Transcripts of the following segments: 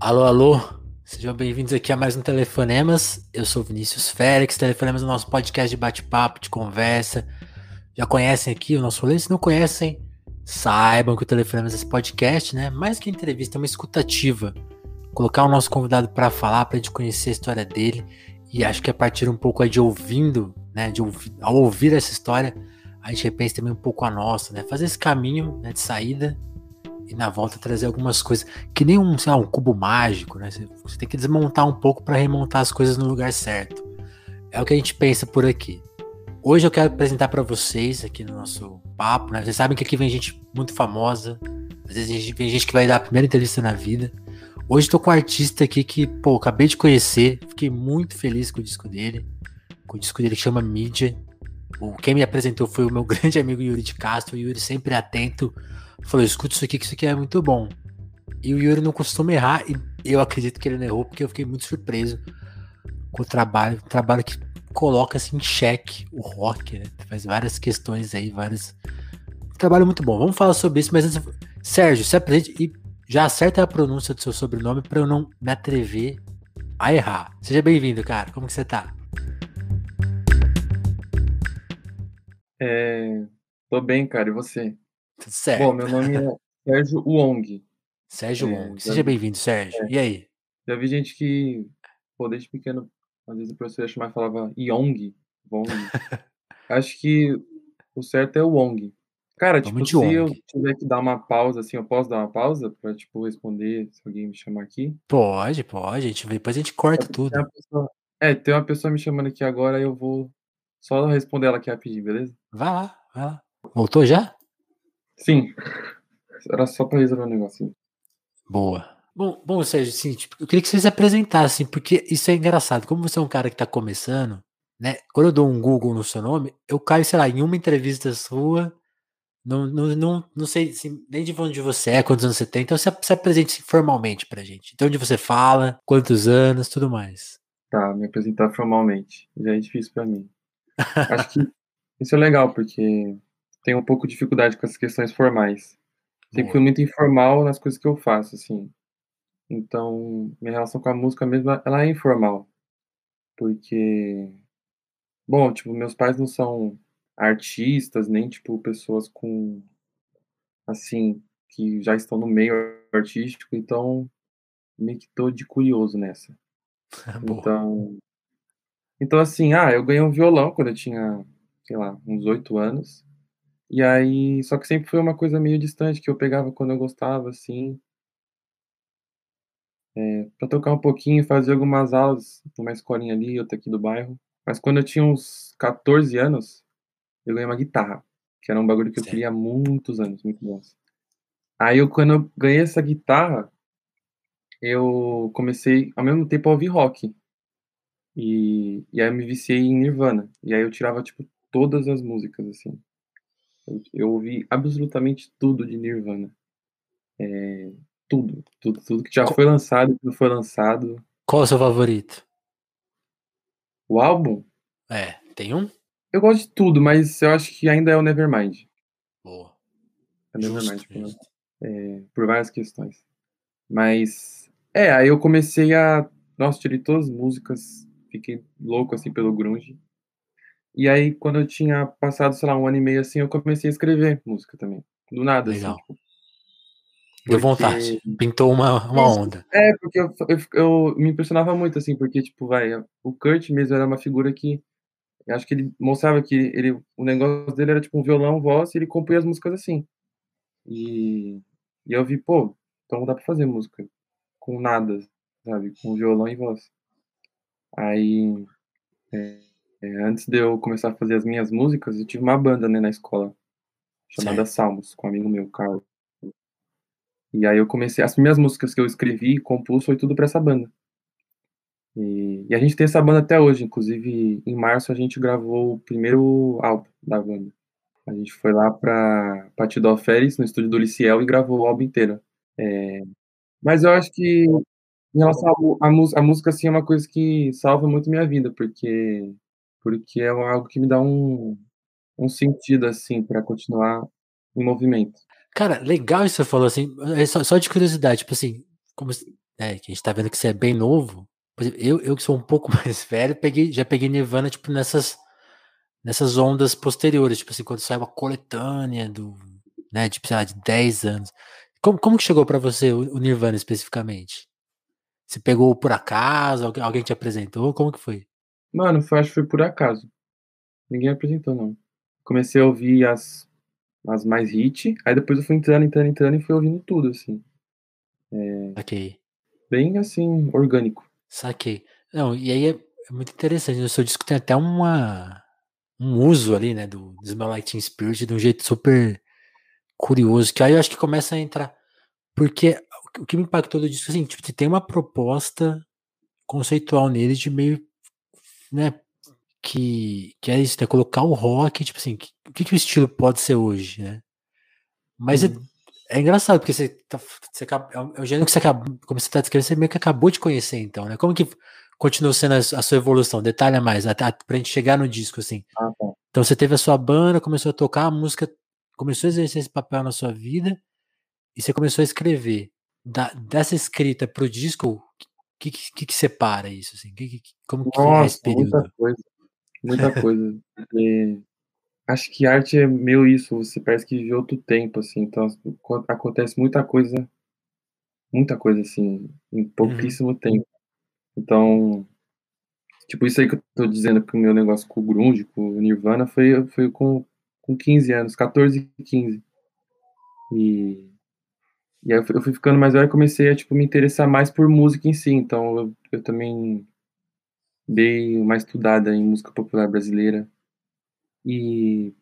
Alô, alô, sejam bem-vindos aqui a mais um Telefonemas. Eu sou Vinícius Félix, Telefonemas é o nosso podcast de bate-papo, de conversa. Já conhecem aqui o nosso rolê? Se não conhecem, saibam que o Telefonemas é esse podcast, né? Mais que entrevista, é uma escutativa. Colocar o nosso convidado para falar, para a gente conhecer a história dele. E acho que a partir um pouco de ouvindo, né? De ouvir, ao ouvir essa história, a gente repensa também um pouco a nossa, né? Fazer esse caminho né, de saída e na volta trazer algumas coisas que nem um, sei lá, um cubo mágico, né? Você, você tem que desmontar um pouco para remontar as coisas no lugar certo. É o que a gente pensa por aqui. Hoje eu quero apresentar para vocês aqui no nosso papo, né? Vocês sabem que aqui vem gente muito famosa, às vezes vem gente que vai dar a primeira entrevista na vida. Hoje estou com um artista aqui que, pô, acabei de conhecer, fiquei muito feliz com o disco dele, com o disco dele que chama Mídia. O, quem me apresentou foi o meu grande amigo Yuri de Castro, o Yuri sempre atento falou: escuta isso aqui, que isso aqui é muito bom. E o Yuri não costuma errar, e eu acredito que ele não errou, porque eu fiquei muito surpreso com o trabalho, o trabalho que coloca assim, em xeque o rock, né? Faz várias questões aí, várias. Um trabalho muito bom. Vamos falar sobre isso, mas antes, Sérgio, se apresente e já acerta a pronúncia do seu sobrenome para eu não me atrever a errar. Seja bem-vindo, cara. Como que você tá? É, tô bem, cara. E você? Tudo certo. Bom, meu nome é Sérgio Wong. Sérgio é, Wong. Seja bem-vindo, Sérgio. É. E aí? Já vi gente que, pô, desde pequeno, às vezes o professor ia chamar e falava Yong, Wong. Acho que o certo é o Wong. Cara, tipo, se Wong. eu tiver que dar uma pausa, assim, eu posso dar uma pausa pra, tipo, responder se alguém me chamar aqui? Pode, pode. A gente, depois a gente corta é, tudo. Tem pessoa, é, tem uma pessoa me chamando aqui agora, eu vou só responder ela aqui rapidinho, beleza? Vai lá, vai lá. Voltou já? Sim. Era só para resolver um negocinho. Boa. Bom, bom Sérgio, assim, tipo, eu queria que vocês se apresentassem, porque isso é engraçado. Como você é um cara que tá começando, né? Quando eu dou um Google no seu nome, eu caio, sei lá, em uma entrevista sua. Não, não, não, não sei assim, nem de onde você é, quantos anos você tem. Então você se apresente formalmente pra gente. Então onde você fala, quantos anos, tudo mais. Tá, me apresentar formalmente. Já é difícil para mim. Acho que isso é legal, porque tenho um pouco de dificuldade com essas questões formais. Sempre fui muito informal nas coisas que eu faço, assim. Então, minha relação com a música mesmo, ela é informal. Porque, bom, tipo, meus pais não são artistas, nem, tipo, pessoas com, assim, que já estão no meio artístico, então, meio que tô de curioso nessa. então, então, assim, ah, eu ganhei um violão quando eu tinha, sei lá, uns oito anos. E aí, só que sempre foi uma coisa meio distante que eu pegava quando eu gostava, assim. É, pra tocar um pouquinho, fazer algumas aulas numa escolinha ali, outra aqui do bairro. Mas quando eu tinha uns 14 anos, eu ganhei uma guitarra, que era um bagulho que eu queria há muitos anos, muito bons. Aí eu, quando eu ganhei essa guitarra, eu comecei ao mesmo tempo a ouvir rock. E, e aí eu me viciei em Nirvana. E aí eu tirava, tipo, todas as músicas, assim. Eu, ouvi absolutamente tudo de Nirvana. É, tudo, tudo, tudo que já foi lançado, que não foi lançado. Qual é o seu favorito? O álbum? É, tem um? Eu gosto de tudo, mas eu acho que ainda é o Nevermind. Boa. É o Nevermind, justo. É, por várias questões. Mas, é, aí eu comecei a. Nossa, tirei todas as músicas, fiquei louco assim pelo Grunge. E aí, quando eu tinha passado, sei lá, um ano e meio assim, eu comecei a escrever música também. Do nada, assim, Legal. assim. Tipo, Deu vontade. Pintou uma, uma onda. É, porque eu, eu, eu, me impressionava muito, assim, porque, tipo, vai, o Kurt mesmo era uma figura que. Acho que ele mostrava que ele, o negócio dele era tipo um violão, voz, e ele compunha as músicas assim. E, e eu vi, pô, então dá pra fazer música com nada, sabe? Com violão e voz. Aí. É, é, antes de eu começar a fazer as minhas músicas, eu tive uma banda, né, na escola, chamada. Salmos, com um amigo meu, Carlos. E aí eu comecei, as primeiras músicas que eu escrevi e compus foi tudo para essa banda. E, e, a gente tem essa banda até hoje, inclusive em março a gente gravou o primeiro álbum da banda. A gente foi lá para Patidó Férias, no estúdio do Liciel, e gravou o álbum inteiro. É, mas eu acho que em relação à música, assim, é uma coisa que salva muito minha vida, porque porque é algo que me dá um, um sentido, assim, para continuar em movimento. Cara, legal isso que você falou, assim, é só, só de curiosidade, tipo assim, como né, que a gente tá vendo que você é bem novo. Eu, eu que sou um pouco mais velho, peguei, já peguei Nirvana, tipo, nessas, nessas ondas posteriores, tipo assim, quando saiu a coletânea do, né, tipo, sei lá, de 10 anos. Como, como que chegou para você o, o, Nirvana especificamente? Você pegou por acaso? Alguém te apresentou? Como que foi? Mano, foi, acho que foi por acaso. Ninguém apresentou, não. Comecei a ouvir as, as mais hit, aí depois eu fui entrando, entrando, entrando e fui ouvindo tudo, assim. É, Saquei. Bem, assim, orgânico. Saquei. Não, e aí é, é muito interessante. O seu disco tem até uma, um uso ali, né, do, do Smell Like Teen Spirit de um jeito super curioso, que aí eu acho que começa a entrar. Porque o que me impactou do disco, assim, tipo, tem uma proposta conceitual nele de meio, né, que, que é isso, né, colocar o rock, tipo assim, o que, que o estilo pode ser hoje, né? Mas uhum. é, é, engraçado, porque você, tá, você é, o, é gênero que você acaba, como você tá descrevendo, você meio que acabou de conhecer, então, né? Como que continuou sendo a, a sua evolução? Detalha mais, até pra gente chegar no disco, assim. Ah, tá. Então você teve a sua banda, começou a tocar, a música começou a exercer esse papel na sua vida, e você começou a escrever. Da, dessa escrita pro disco, que, que, que, separa isso? Assim? Que, que, como que Nossa, é esse período? Muita coisa. Muita coisa. acho que arte é meio isso, você parece que vive outro tempo, assim. Então acontece muita coisa, muita coisa, assim, em uhum. pouquíssimo uhum. tempo. Então, tipo, isso aí que eu tô dizendo que o meu negócio com o Grunge, com o Nirvana, foi, foi com, com 15 anos, 14 e 15. E e aí eu fui ficando mais velho e comecei a, tipo, me interessar mais por música em si. Então eu, eu também dei uma estudada em música popular brasileira. E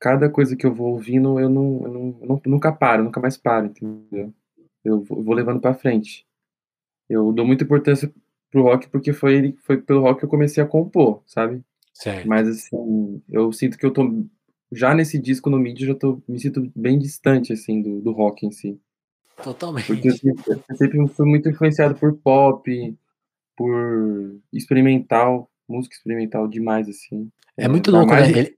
cada coisa que eu vou ouvindo, eu não, eu não, eu nunca paro, nunca mais paro, entendeu? Eu vou, eu levando para frente. Eu dou muita importância pro rock porque foi, foi pelo rock que eu comecei a compor, sabe? Certo. Mas assim, eu sinto que eu tô já nesse disco no mídia, já tô me sinto bem distante assim do, do rock em si. Totalmente. Porque eu sempre, eu sempre fui muito influenciado por pop, por experimental, música experimental demais, assim. É, é muito louco, mais... né? Ele,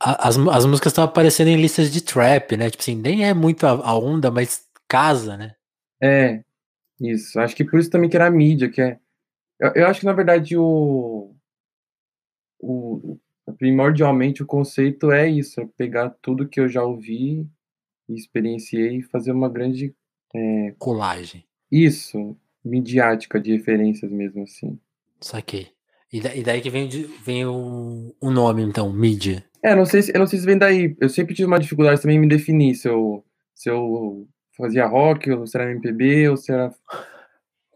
as, as músicas estão aparecendo em listas de trap, né? Tipo assim, nem é muito a, a, onda, mas casa, né? É, isso. Acho que por isso também que era a mídia, que é. Eu, eu acho que, na verdade, o, o. Primordialmente o conceito é isso, é pegar tudo que eu já ouvi e experienciei e fazer uma grande é, Colagem. Isso, midiática de referências mesmo assim. Saquei. E, da, e daí que vem, vem o, o nome, então, mídia. É, não sei se, eu não sei se vem daí. Eu sempre tive uma dificuldade também em me definir se eu, se eu fazia rock, ou se era MPB, ou se era,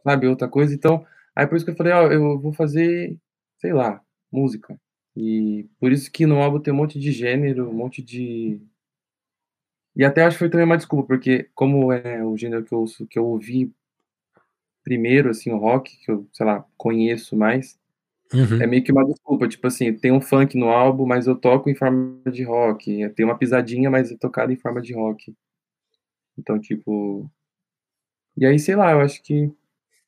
sabe, outra coisa. Então, aí por isso que eu falei, ó, eu vou fazer, sei lá, música. E por isso que no álbum tem um monte de gênero, um monte de e até acho que foi também uma desculpa, porque como é o gênero que eu, que eu ouvi primeiro, assim, o rock, que eu, sei lá, conheço mais, uhum. é meio que uma desculpa. Tipo assim, tem um funk no álbum, mas eu toco em forma de rock. Tem uma pisadinha, mas é tocada em forma de rock. Então, tipo... E aí, sei lá, eu acho que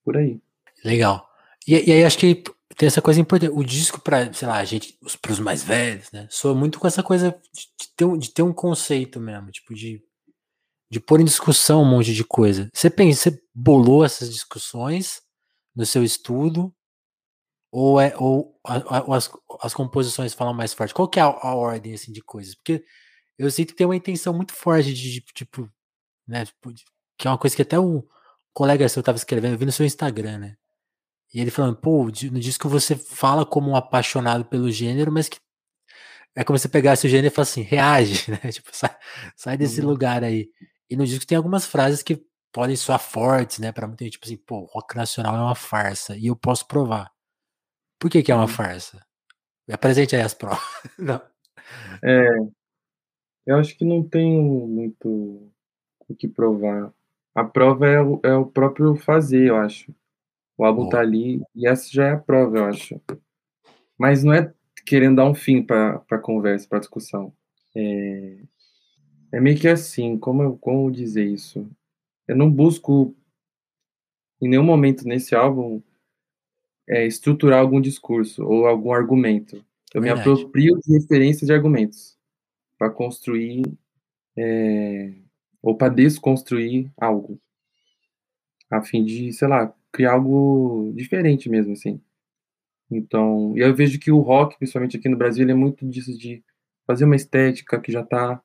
por aí. Legal. E, e aí, acho que tem essa coisa importante. O disco, para sei lá, a gente, para os mais velhos, né? Soa muito com essa coisa de, ter um, de ter um conceito mesmo, tipo, de, de pôr em discussão um monte de coisa. Você pensa, você bolou essas discussões no seu estudo? Ou, é, ou, a, ou as, as composições falam mais forte? Qual que é a, a, ordem assim, de coisas? Porque eu sinto que tem uma intenção muito forte de, de tipo, né? Tipo, que é uma coisa que até o colega seu estava escrevendo, eu vi no seu Instagram, né? E ele falando, pô, no disco você fala como um apaixonado pelo gênero, mas que é como se você pegasse o gênero e falasse assim, reage, né? Tipo, sai, sai desse uhum. lugar aí. E no disco tem algumas frases que podem soar fortes, né? Pra muita gente, tipo assim, pô, rock nacional é uma farsa. E eu posso provar. Por que, que é uma uhum. farsa? Apresente aí as provas. não. É, eu acho que não tem muito o que provar. A prova é o, é o próprio fazer, eu acho. O álbum tá ali e essa já é a prova, eu acho. Mas não é querendo dar um fim para a conversa, para a discussão. É, é meio que assim, como, eu, como dizer isso? Eu não busco, em nenhum momento nesse álbum, é, estruturar algum discurso ou algum argumento. Eu Verdade. me aproprio de referências de argumentos para construir é, ou para desconstruir algo. a fim de, sei lá, criar algo diferente mesmo, assim. Então, e eu vejo que o rock, principalmente aqui no Brasil, é muito disso de fazer uma estética que já tá,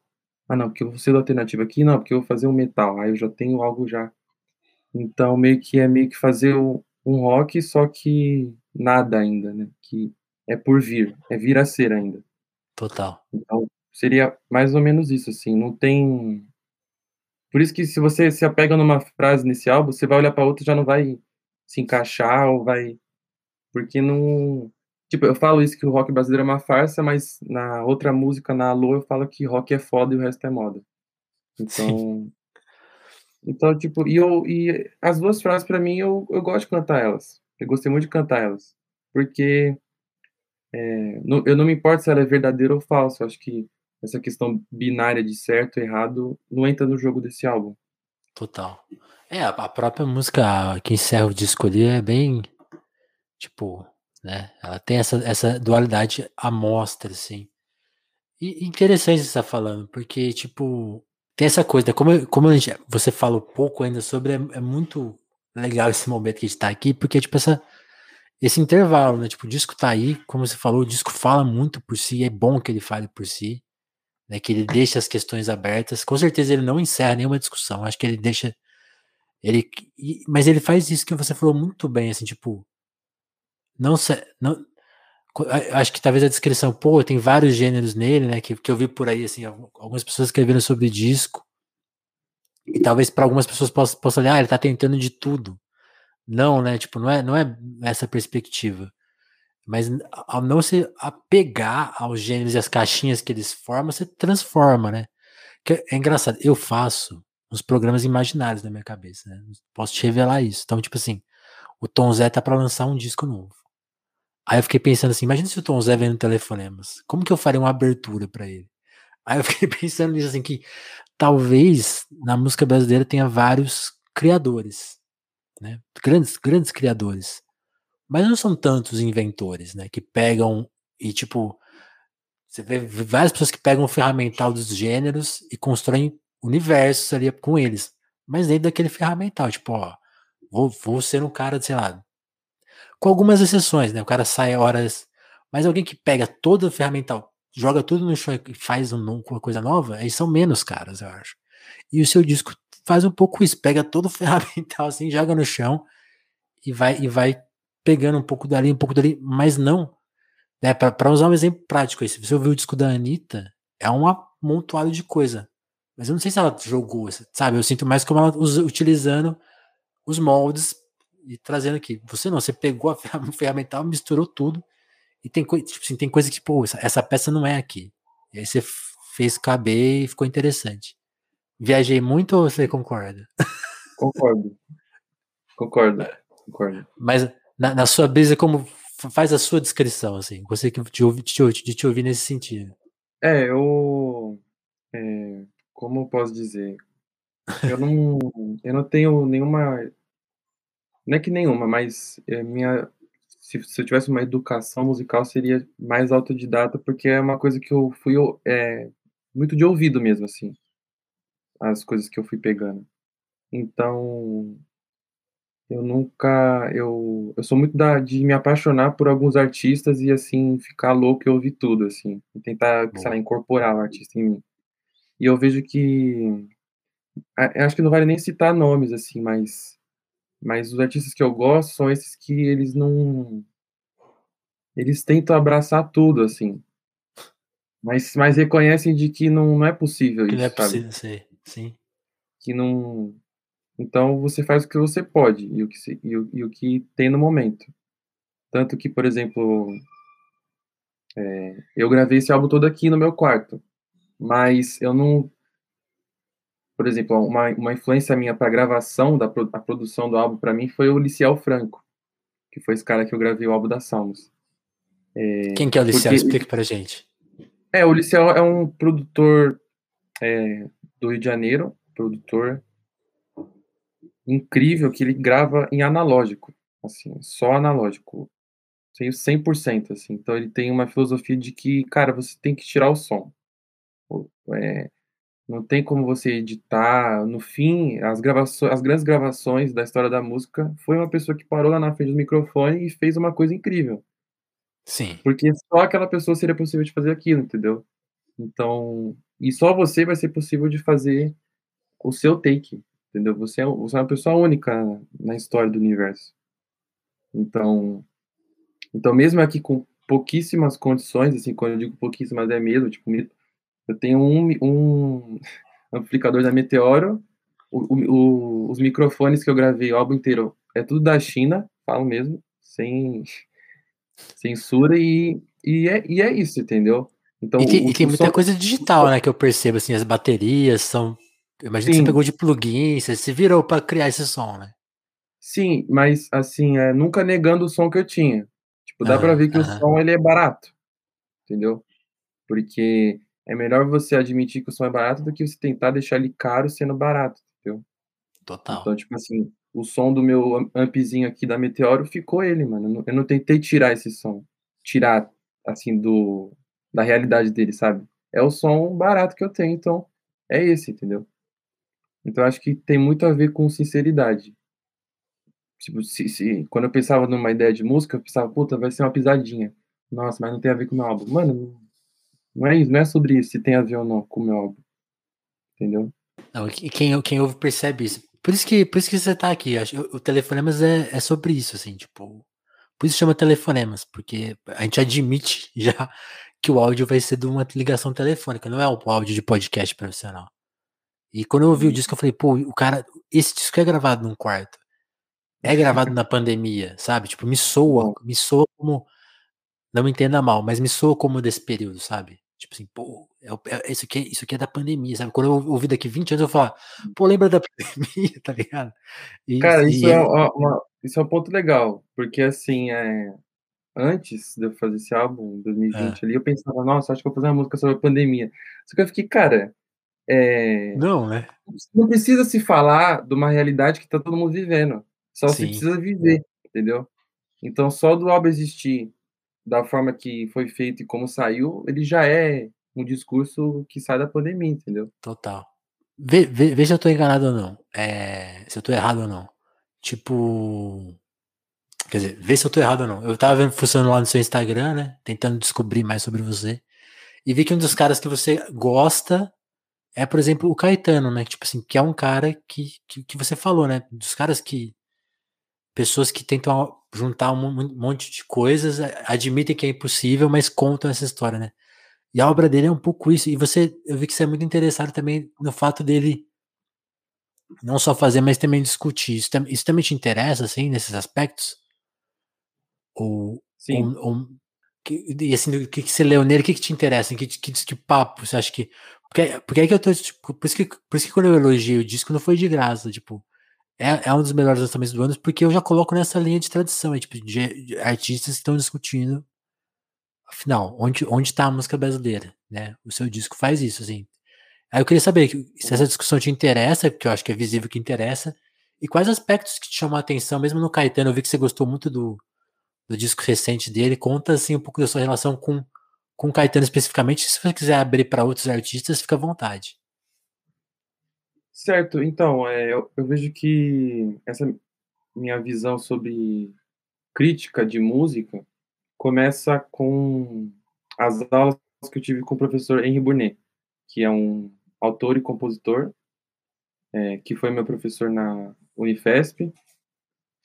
ah não, porque eu vou ser da alternativa aqui, não, porque eu vou fazer um metal, aí eu já tenho algo já. Então, meio que é meio que fazer um rock, só que nada ainda, né? Que é por vir, é vir a ser ainda. Total. Então, seria mais ou menos isso, assim, não tem por isso que se você se apega numa frase nesse álbum, você vai olhar pra outra e já não vai se encaixar ou vai porque não tipo, eu falo isso que o rock brasileiro é uma farsa, mas na outra música, na Alô, eu falo que rock é foda e o resto é moda. Então então, tipo, e eu e as 2 frases pra mim eu eu gosto de cantar elas, eu gostei muito de cantar elas, porque, eh, não eu não me importo se ela é verdadeira ou falsa, eu acho que essa questão binária de certo e errado não entra no jogo desse álbum. Total. É, a própria música que encerra o disco ali é bem, tipo, né, ela tem essa essa dualidade à mostra, assim. E interessante você tá falando, porque, tipo, tem essa coisa, como como gente você falou pouco ainda sobre, é é muito legal esse momento que a gente tá aqui, porque, tipo, essa esse intervalo, né, tipo, o disco tá aí, como você falou, o disco fala muito por si, é bom que ele fale por si. Né, que ele deixa as questões abertas. Com certeza ele não encerra nenhuma discussão, acho que ele deixa ele mas ele faz isso que você falou muito bem, assim, tipo não não acho que talvez a descrição, pô, tem vários gêneros nele, né, que que eu vi por aí, assim, algumas pessoas escrevendo sobre disco, e talvez pra algumas pessoas possa possa olhar: "Ah, ele tá tentando de tudo". Não, né, tipo, não é não é essa perspectiva. Mas ao não se apegar aos gêneros e às caixinhas que eles formam, você transforma, né. Que é engraçado, eu faço uns programas imaginários na minha cabeça, né, posso te revelar isso. Então, tipo assim, o Tom Zé tá pra lançar um disco novo. Aí eu fiquei pensando assim: "Imagina se o Tom Zé vem no Telefonemas, como que eu faria uma abertura pra ele?". Aí eu fiquei pensando nisso, assim, que talvez na música brasileira tenha vários criadores, né, grandes grandes criadores. Mas não são tantos inventores, né, que pegam e tipo, você vê várias pessoas que pegam o ferramental dos gêneros e constroem universos ali com eles, mas dentro daquele ferramental, tipo: "Ó, vou vou ser um cara sei lá" com algumas exceções, né, o cara sai horas mas alguém que pega todo o ferramental, joga tudo no chão e faz uma coisa nova, aí são menos caras, eu acho. E o seu disco faz um pouco isso, pega todo o ferramental, assim, joga no chão e vai e vai pegando um pouco dali, um pouco dali, mas não, né, pra pra usar um exemplo prático se você ouvir o disco da Anitta, é um amontoado de coisa, mas eu não sei se ela jogou, sabe, eu sinto mais como ela usa utilizando os moldes e trazendo aqui. Você não, você pegou a ferramental, misturou tudo, e tem tipo assim, tem coisa que, pô, essa essa peça não é aqui. E aí você fez caber e ficou interessante. Viajei muito ou você concorda? Concordo. Concordo, concordo. Mas na na sua brisa como faz a sua descrição, assim, gostaria que de ouvir te de te ouvir nesse sentido. É, eu, eh, como eu posso dizer? Eu não eu não tenho nenhuma não é que nenhuma, mas, eh, minha se se eu tivesse uma educação musical seria mais autodidata, porque é uma coisa que eu fui eh, muito de ouvido mesmo, assim, as coisas que eu fui pegando. Então eu nunca eu eu sou muito da de me apaixonar por alguns artistas e, assim, ficar louco e ouvir tudo, assim, e tentar, sei lá, incorporar o artista em mim. E eu vejo que acho que não vale nem citar nomes, assim, mas mas os artistas que eu gosto são esses que eles não eles tentam abraçar tudo, assim. Mas mas reconhecem de que não não é possível Que não é isso, sabe. possível ser, sim. Que não então você faz o que você pode e o que se e o e o que tem no momento. Tanto que, por exemplo eh, eu gravei esse álbum todo aqui no meu quarto, mas eu não por exemplo, uma uma influência minha pra gravação da a produção do álbum pra mim foi o Licciel Franco, que foi esse cara que eu gravei o álbum da Salmos. Quem Eh, que é o Licciel? porque Explica pra gente. É, o Licciel é um produtor, eh, do Rio de Janeiro, produtor incrível, que ele grava em analógico, assim, só analógico, sem 100%, assim, então ele tem uma filosofia de que, cara, você tem que tirar o som. Eh não tem como você editar. No fim, as gravações, as grandes gravações da história da música foi uma pessoa que parou lá na frente do microfone e fez uma coisa incrível. Sim. Porque só aquela pessoa seria possível de fazer aquilo, entendeu? Então, e só você vai ser possível de fazer o seu take, entendeu? Você é, você é uma pessoa única na história do universo. Então, então mesmo aqui com pouquíssimas condições, assim, quando eu digo pouquíssimas é mesmo, tipo, eu tenho um, um amplificador da Meteoro, o, o, os microfones que eu gravei o álbum inteiro é tudo da China, falo mesmo, sem censura, e, e, é, e é isso, entendeu? Então, e, tem, o, e tem muita som... coisa digital, né, que eu percebo, assim, as baterias são... Imagina que você pegou de plugin, você se virou para criar esse som, né? Sim, mas, assim, é, nunca negando o som que eu tinha. Tipo, dá para ver que o som, ele é barato, entendeu? Porque é melhor você admitir que o som é barato do que você tentar deixar ele caro sendo barato, entendeu? Total. Então, tipo assim, o som do meu ampzinho aqui da Meteoro ficou ele, mano. Eu não, eu não tentei tirar esse som. Tirar, assim, do da realidade dele, sabe? É o som barato que eu tenho, então é esse, entendeu? Então acho que tem muito a ver com sinceridade. Tipo, se, se, quando eu pensava numa ideia de música, eu pensava, puta, vai ser uma pisadinha. Nossa, mas não tem a ver com o meu álbum. Mano, não é isso, não é sobre isso, se tem a ver ou não com o meu álbum. Entendeu? Não, quem, quem ouve percebe isso. Por isso que, por isso que você tá aqui. O Telefonemas é, é sobre isso, assim, tipo. Por isso chama Telefonemas, porque a gente admite já que o áudio vai ser de uma ligação telefônica, não é o áudio de podcast profissional. E quando eu ouvi o uhum. disco, eu falei, pô, o cara, esse disco é gravado num quarto. É gravado na pandemia, sabe? Tipo, me soa, me soa como. Não me entenda mal, mas me soa como desse período, sabe? Tipo assim, pô, é, é, isso, aqui, é, isso aqui é da pandemia, sabe? Quando eu ouvi daqui 20 anos, eu falo, pô, lembra da pandemia, tá ligado? E, Cara, isso, e é, uma, isso é um ponto legal, porque assim, é, antes de eu fazer esse álbum, em 2020 é. ali, eu pensava, nossa, acho que eu vou fazer uma música sobre a pandemia. Só que eu fiquei, cara, é... Não, né? Não precisa se falar de uma realidade que tá todo mundo vivendo. Só Sim. se precisa viver, entendeu? Então, só do álbum existir da forma que foi feito e como saiu, ele já é um discurso que sai da pandemia, entendeu? Total. Vê, vê, vê se eu tô enganado ou não. É, se eu tô errado ou não. Tipo. Quer dizer, vê se eu tô errado ou não. Eu tava vendo funcionando lá no seu Instagram, né? Tentando descobrir mais sobre você. E vi que um dos caras que você gosta é, por exemplo, o Caetano, né? Tipo assim, que é um cara que, que, que você falou, né? Dos caras que. Pessoas que tentam juntar um monte de coisas, admitem que é impossível, mas contam essa história, né? E a obra dele é um pouco isso. E você, eu vi que você é muito interessado também no fato dele não só fazer, mas também discutir. Isso, isso também te interessa, assim, nesses aspectos? Ou, Sim. Ou, ou, que, e assim, o que, que você leu nele, o que, que te interessa? Que, que, que papo você acha que. Porque, porque é que eu tô. Tipo, por, isso que, por isso que quando eu elogio o disco não foi de graça, tipo. É, é um dos melhores lançamentos do ano, porque eu já coloco nessa linha de tradição, é, tipo, de, de artistas que estão discutindo. Afinal, onde, onde tá a música brasileira, né? O seu disco faz isso, assim. Aí eu queria saber se essa discussão te interessa, porque eu acho que é visível que interessa, e quais aspectos que te chamam a atenção, mesmo no Caetano, eu vi que você gostou muito do, do disco recente dele. Conta assim um pouco da sua relação com com Caetano especificamente. Se você quiser abrir para outros artistas, fica à vontade. Certo. Então, é, eu, eu vejo que essa minha visão sobre crítica de música começa com as aulas que eu tive com o professor Henri Burnet, que é um autor e compositor, é, que foi meu professor na Unifesp.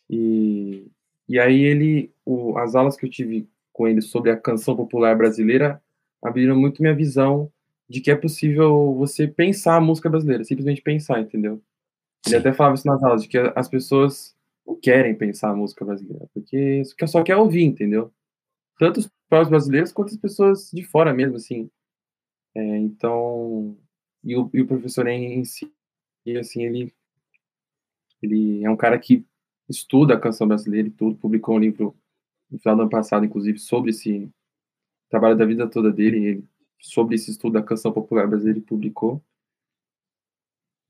E e aí ele, o, as aulas que eu tive com ele sobre a canção popular brasileira abriram muito minha visão de que é possível você pensar a música brasileira, simplesmente pensar, entendeu? Ele até falava isso nas aulas, de que as pessoas não querem pensar a música brasileira, porque só quer ouvir, entendeu? Tanto os próprios brasileiros quanto as pessoas de fora mesmo, assim. É, então, e o, e o professor em si, assim, ele, ele é um cara que estuda a canção brasileira e tudo, publicou um livro no final do ano passado, inclusive, sobre esse trabalho da vida toda dele, ele, sobre esse estudo da canção popular brasileira, ele publicou.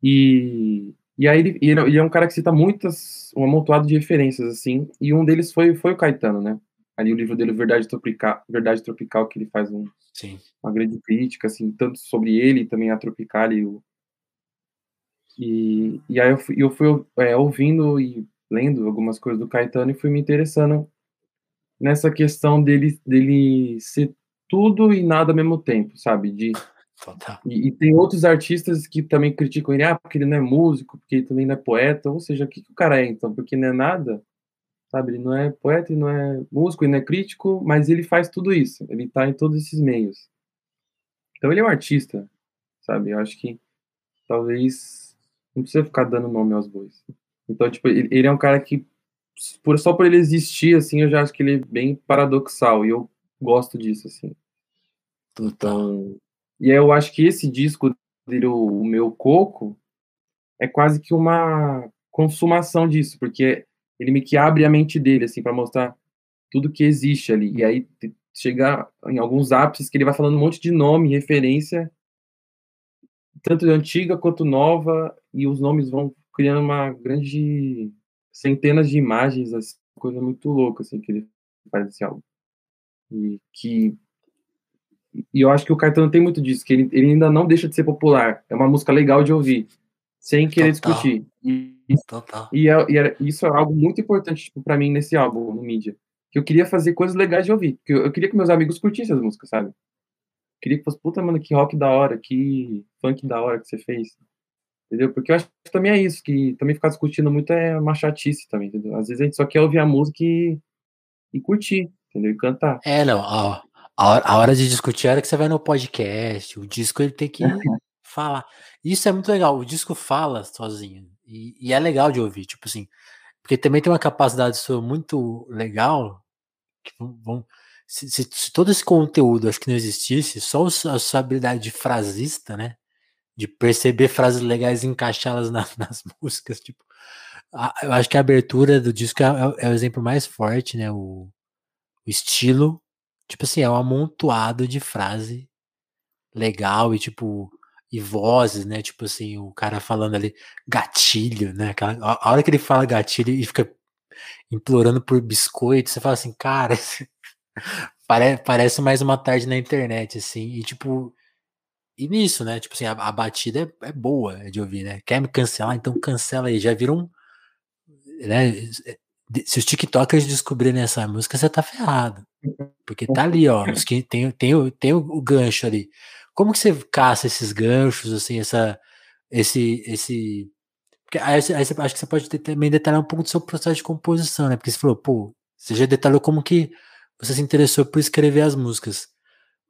E, e aí ele, ele, é um cara que cita muitas, um amontoado de referências, assim, e um deles foi, foi o Caetano, né? ali o livro dele Verdade Tropical, Verdade Tropical que ele faz um, uma grande crítica assim, tanto sobre ele também a Tropical e o e, e aí eu fui, eu fui é, ouvindo e lendo algumas coisas do Caetano e fui me interessando nessa questão dele dele ser tudo e nada ao mesmo tempo, sabe? De Total. e, e, tem outros artistas que também criticam ele, ah, porque ele não é músico, porque ele também não é poeta, ou seja, o que, que o cara é então? Porque não é nada, sabe? Ele não é poeta, ele não é músico, ele não é crítico, mas ele faz tudo isso, ele tá em todos esses meios. Então ele é um artista, sabe? Eu acho que talvez não precisa ficar dando nome aos bois. Então, tipo, ele, ele é um cara que, por, só por ele existir, assim, eu já acho que ele é bem paradoxal, e eu gosto disso, assim. Então, e aí eu acho que esse disco dele, o, o Meu Coco, é quase que uma consumação disso, porque ele meio que abre a mente dele, assim, para mostrar tudo que existe ali. E aí chegar em alguns ápices que ele vai falando um monte de nome, referência, tanto antiga quanto nova, e os nomes vão criando uma grande centenas de imagens, assim, coisa muito louca assim que ele faz esse álbum. E que e eu acho que o Caetano tem muito disso, que ele, ele ainda não deixa de ser popular. É uma música legal de ouvir, sem querer Total. discutir. E, Total. E, é, e é, isso é algo muito importante tipo, para mim nesse álbum, no mídia. Que eu queria fazer coisas legais de ouvir. Que eu, eu, queria que meus amigos curtissem as músicas, sabe? Queria que fosse, puta, mano, que rock da hora, que funk da hora que você fez. Entendeu? Porque eu acho que também é isso, que também ficar discutindo muito é uma chatice também, entendeu? Às vezes a gente só quer ouvir a música e, e curtir, entendeu? E cantar. É, não, a hora, a hora de discutir é a hora que você vai no podcast. O disco ele tem que falar. Isso é muito legal. O disco fala sozinho. E, e, é legal de ouvir. Tipo assim. Porque também tem uma capacidade sua muito legal. Que vão, se, se, se, todo esse conteúdo acho que não existisse, só a sua habilidade de frasista, né? De perceber frases legais e encaixá-las na, nas músicas. Tipo, a, eu acho que a abertura do disco é, é, é o exemplo mais forte, né? O, o estilo Tipo assim, é um amontoado de frase legal e tipo e vozes, né? Tipo assim, o cara falando ali gatilho, né? Aquela, a hora que ele fala gatilho e fica implorando por biscoito, você fala assim, cara, parece, parece mais uma tarde na internet, assim, e tipo, e nisso, né? Tipo assim, a, a batida é, é, boa de ouvir, né? Quer me cancelar? Então cancela aí. Já viram, né? Se os TikTokers descobrirem essa música, você tá ferrado. Porque tá ali, ó, tem, tem, tem o, o gancho ali. Como que você caça esses ganchos, assim, essa, esse, esse, porque aí, aí você, acho que você pode ter, também detalhar um pouco do seu processo de composição, né? Porque você falou, pô, você já detalhou como que você se interessou por escrever as músicas.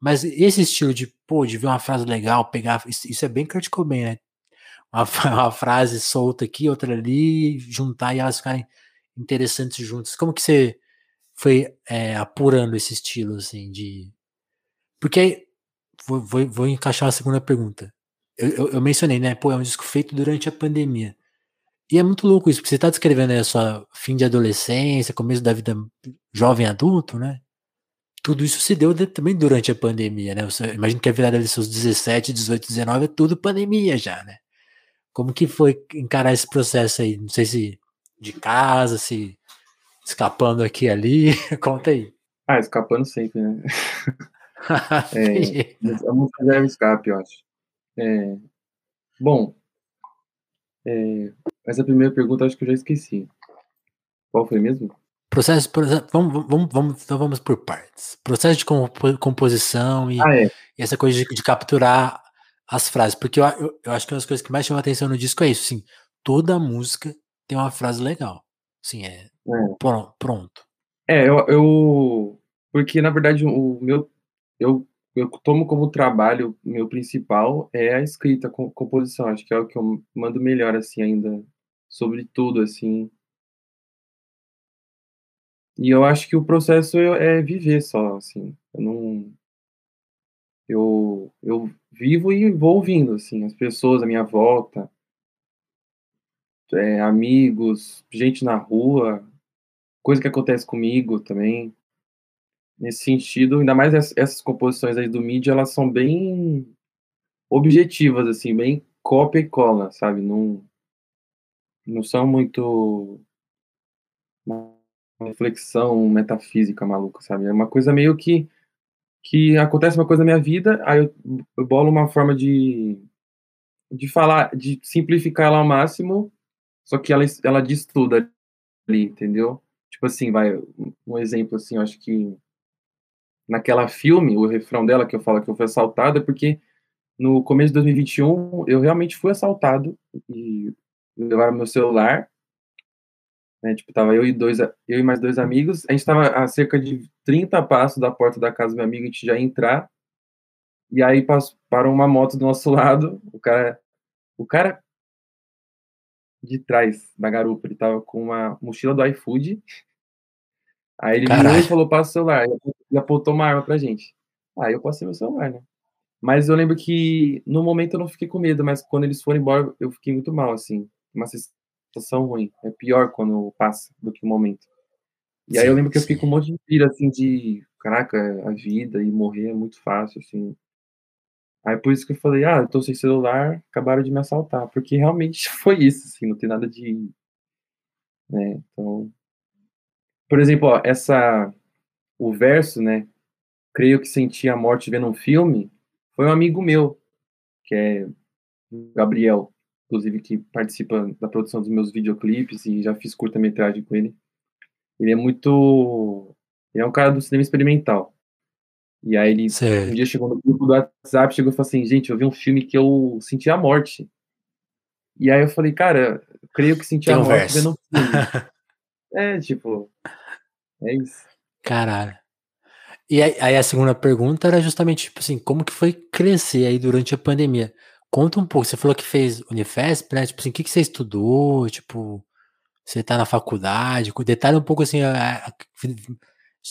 Mas esse estilo de, pô, de ver uma frase legal, pegar, isso, é bem Kurt Cobain, né? Uma, uma, frase solta aqui, outra ali, juntar e elas ficarem interessantes juntas. Como que você foi é, apurando esse estilo, assim, de. Porque vou, vou, vou encaixar a segunda pergunta. Eu, eu, eu, mencionei, né? Pô, é um disco feito durante a pandemia. E é muito louco isso, porque você está descrevendo aí a sua fim de adolescência, começo da vida jovem adulto, né? Tudo isso se deu de, também durante a pandemia, né? Você, imagina que a virada de seus 17, 18, 19 é tudo pandemia já, né? Como que foi encarar esse processo aí? Não sei se de casa, se escapando aqui e ali. Conta aí. Ah, escapando sempre, né? é, a música já é um escape, eu acho. É, bom, é, essa primeira pergunta acho que eu já esqueci. Qual foi mesmo? Processo, processo vamos, vamos, vamos, então vamos por partes. Processo de composição e, ah, é. e essa coisa de, de, capturar as frases. Porque eu, eu, eu, acho que uma das coisas que mais chama atenção no disco é isso. Assim, toda música tem uma frase legal. Sim, é, é. Pronto. É, eu, eu, Porque, na verdade, o meu. Eu, eu tomo como trabalho, meu principal é a escrita, a composição. Acho que é o que eu mando melhor, assim, ainda. Sobre tudo, assim. E eu acho que o processo é, é viver só, assim. Eu não. Eu, eu vivo e vou ouvindo, assim, as pessoas à minha volta, é, amigos, gente na rua, coisa que acontece comigo também. Nesse sentido, ainda mais essas composições aí do mídia, elas são bem objetivas, assim, bem cópia e cola, sabe? Não, não são muito reflexão metafísica maluca, sabe? É uma coisa meio que que acontece uma coisa na minha vida, aí eu, eu bolo uma forma de de falar, de simplificar ela ao máximo, só que ela ela diz tudo ali, entendeu? Tipo assim, vai um exemplo assim, eu acho que naquela filme, o refrão dela que eu falo que eu fui assaltado é porque no começo de 2021 eu realmente fui assaltado e levaram meu celular né, tipo, tava eu e dois, eu e mais dois amigos, a gente tava a cerca de 30 passos da porta da casa do meu amigo, a gente já ia entrar, e aí passou, parou uma moto do nosso lado, o cara, o cara de trás da garupa, ele tava com uma mochila do iFood, aí ele virou e falou, passa o celular, e apontou uma arma pra gente. Aí eu passei meu celular, né? Mas eu lembro que no momento eu não fiquei com medo, mas quando eles foram embora eu fiquei muito mal, assim, uma sensação ruim. É pior quando passa do que o momento. E sim, aí eu lembro que eu fiquei com um monte de pira, assim, de caraca, a vida e morrer é muito fácil, assim. Aí por isso que eu falei, ah, eu tô sem celular, acabaram de me assaltar. Porque realmente foi isso, assim, não tem nada de. Né, então. Por exemplo, ó, essa. O verso, né? Creio que senti a morte vendo um filme. Foi um amigo meu, que é Gabriel inclusive que participa da produção dos meus videoclipes e já fiz curta-metragem com ele. Ele é muito. Ele é um cara do cinema experimental. E aí ele um dia chegou no grupo do WhatsApp, chegou e falou assim, gente, eu vi um filme que eu senti a morte. E aí eu falei, cara, eu creio que senti Tem a um morte vendo um filme. é, tipo. É isso. Caralho. E aí, aí, a segunda pergunta era justamente, tipo assim, como que foi crescer aí durante a pandemia? Conta um pouco, você falou que fez Unifesp, né? Tipo assim, o que, que você estudou? Tipo, você tá na faculdade? Detalhe um pouco assim, a, a,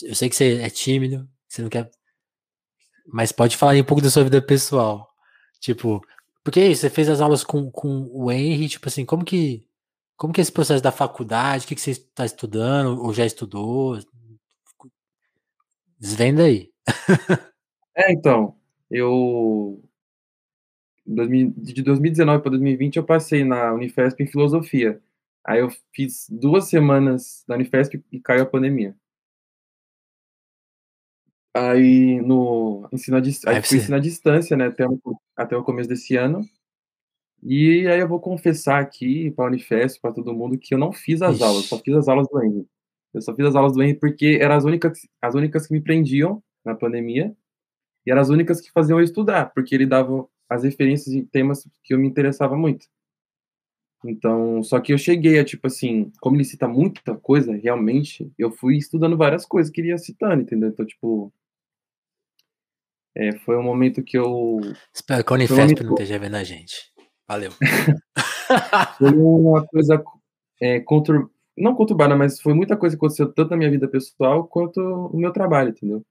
eu sei que você é tímido, você não quer. Mas pode falar um pouco da sua vida pessoal. Tipo, porque você fez as aulas com, com o Henry, tipo assim, como que. Como que é esse processo da faculdade? O que, que você está estudando? Ou já estudou? Desvenda aí. é, então, eu de 2019 para 2020 eu passei na Unifesp em filosofia. Aí eu fiz duas semanas na Unifesp e caiu a pandemia. Aí no ensino a, aí fui ensino à distância, né, até, até o começo desse ano. E aí eu vou confessar aqui para a Unifesp, para todo mundo, que eu não fiz as Ixi. aulas, só fiz as aulas do Henry. Eu só fiz as aulas do Henry porque eram as únicas, as únicas que me prendiam na pandemia e eram as únicas que faziam eu estudar, porque ele dava as referências e temas que eu me interessava muito. Então, só que eu cheguei a, tipo assim, como ele cita muita coisa, realmente, eu fui estudando várias coisas que ele ia citando, entendeu? Então, tipo, é, foi um momento que eu... Espero que a Unifesp não esteja vendo a gente. Valeu. foi uma coisa é, não conturbada, mas foi muita coisa que aconteceu tanto na minha vida pessoal quanto o meu trabalho, entendeu?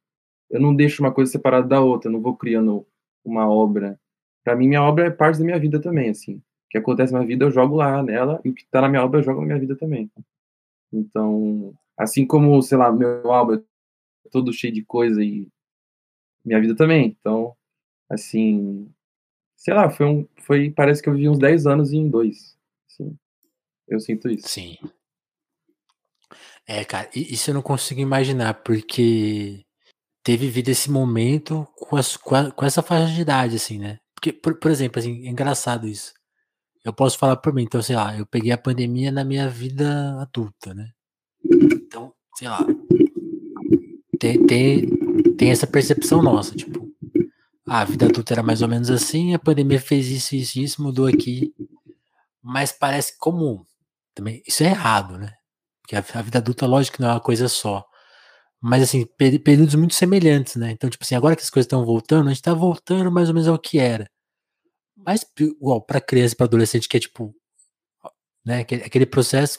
Eu não deixo uma coisa separada da outra, não vou criando uma obra para mim, minha obra é parte da minha vida também, assim. O que acontece na minha vida, eu jogo lá nela, e o que tá na minha obra, eu jogo na minha vida também. Então, assim como, sei lá, meu álbum é todo cheio de coisa e minha vida também. Então, assim, sei lá, foi um, foi, parece que eu vivi uns 10 anos em dois. Assim, eu sinto isso. Sim. É, cara, isso eu não consigo imaginar, porque ter vivido esse momento com, as, com, a, com essa faixa de idade, assim, né? Porque, por, por exemplo, assim, é engraçado isso. Eu posso falar por mim, então, sei lá, eu peguei a pandemia na minha vida adulta, né? Então, sei lá, tem, tem, tem essa percepção nossa, tipo, a vida adulta era mais ou menos assim, a pandemia fez isso, isso, isso, mudou aqui. Mas parece comum. Também, isso é errado, né? Porque a, a vida adulta, lógico não é uma coisa só. Mas assim, períodos muito semelhantes, né? Então, tipo assim, agora que as coisas estão voltando, a gente tá voltando mais ou menos ao que era. Mas, igual, pra criança e pra adolescente, que é tipo, né? Aquele processo.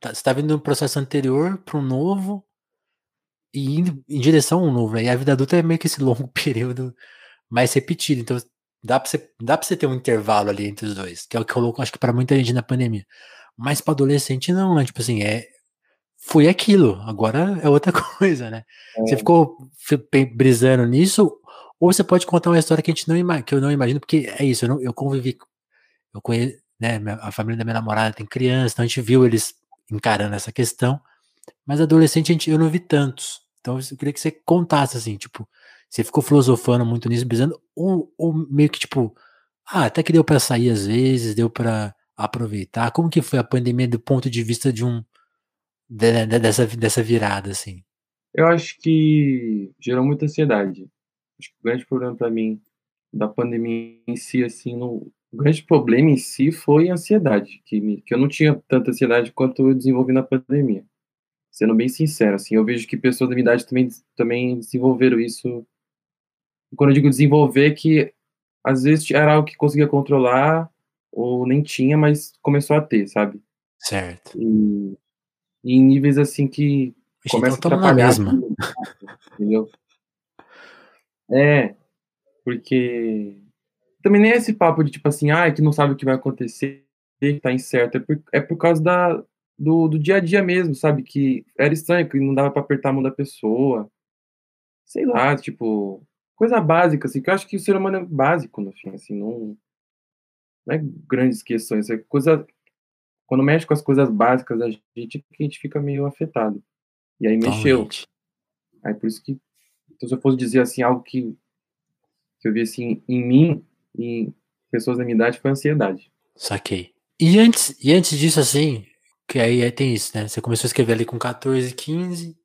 Tá, você tá vindo de um processo anterior para um novo e indo em direção a um novo, né? E a vida adulta é meio que esse longo período mais repetido. Então, dá pra você, dá pra você ter um intervalo ali entre os dois, que é o que colocou, acho que para muita gente na pandemia. Mas para adolescente, não, né? Tipo assim, é, foi aquilo, agora é outra coisa, né? É. Você ficou brisando nisso, ou você pode contar uma história que a gente não que eu não imagino, porque é isso, eu, não, eu convivi, eu conheço, né, a família da minha namorada tem criança, então a gente viu eles encarando essa questão, mas adolescente a gente, eu não vi tantos. Então eu queria que você contasse assim, tipo, você ficou filosofando muito nisso, pensando, ou, ou meio que tipo, ah, até que deu para sair às vezes, deu para aproveitar. Como que foi a pandemia do ponto de vista de um dessa dessa virada assim? Eu acho que gerou muita ansiedade. Acho que o grande problema para mim da pandemia em si, assim, no, o grande problema em si foi a ansiedade, que, me, que eu não tinha tanta ansiedade quanto eu desenvolvi na pandemia. Sendo bem sincero, assim, eu vejo que pessoas da minha idade também, também desenvolveram isso. Quando eu digo desenvolver, que às vezes era algo que conseguia controlar, ou nem tinha, mas começou a ter, sabe? Certo. E, e em níveis assim que começa então a atrapalhar. Mesma. Entendeu? É, porque também nem é esse papo de tipo assim, ah, é que não sabe o que vai acontecer, que tá incerto. É por, é por causa da, do, do dia a dia mesmo, sabe? Que era estranho, que não dava pra apertar a mão da pessoa. Sei lá, tipo, coisa básica, assim, que eu acho que o ser humano é básico, no fim, assim, não, não é grandes questões, é coisa. Quando mexe com as coisas básicas da gente, a gente fica meio afetado. E aí mexeu. Aí por isso que. Então, se eu fosse dizer assim, algo que, que eu vi assim em mim, em pessoas da minha idade foi ansiedade. Saquei. E antes, e antes disso, assim, que aí, aí tem isso, né? Você começou a escrever ali com 14, 15,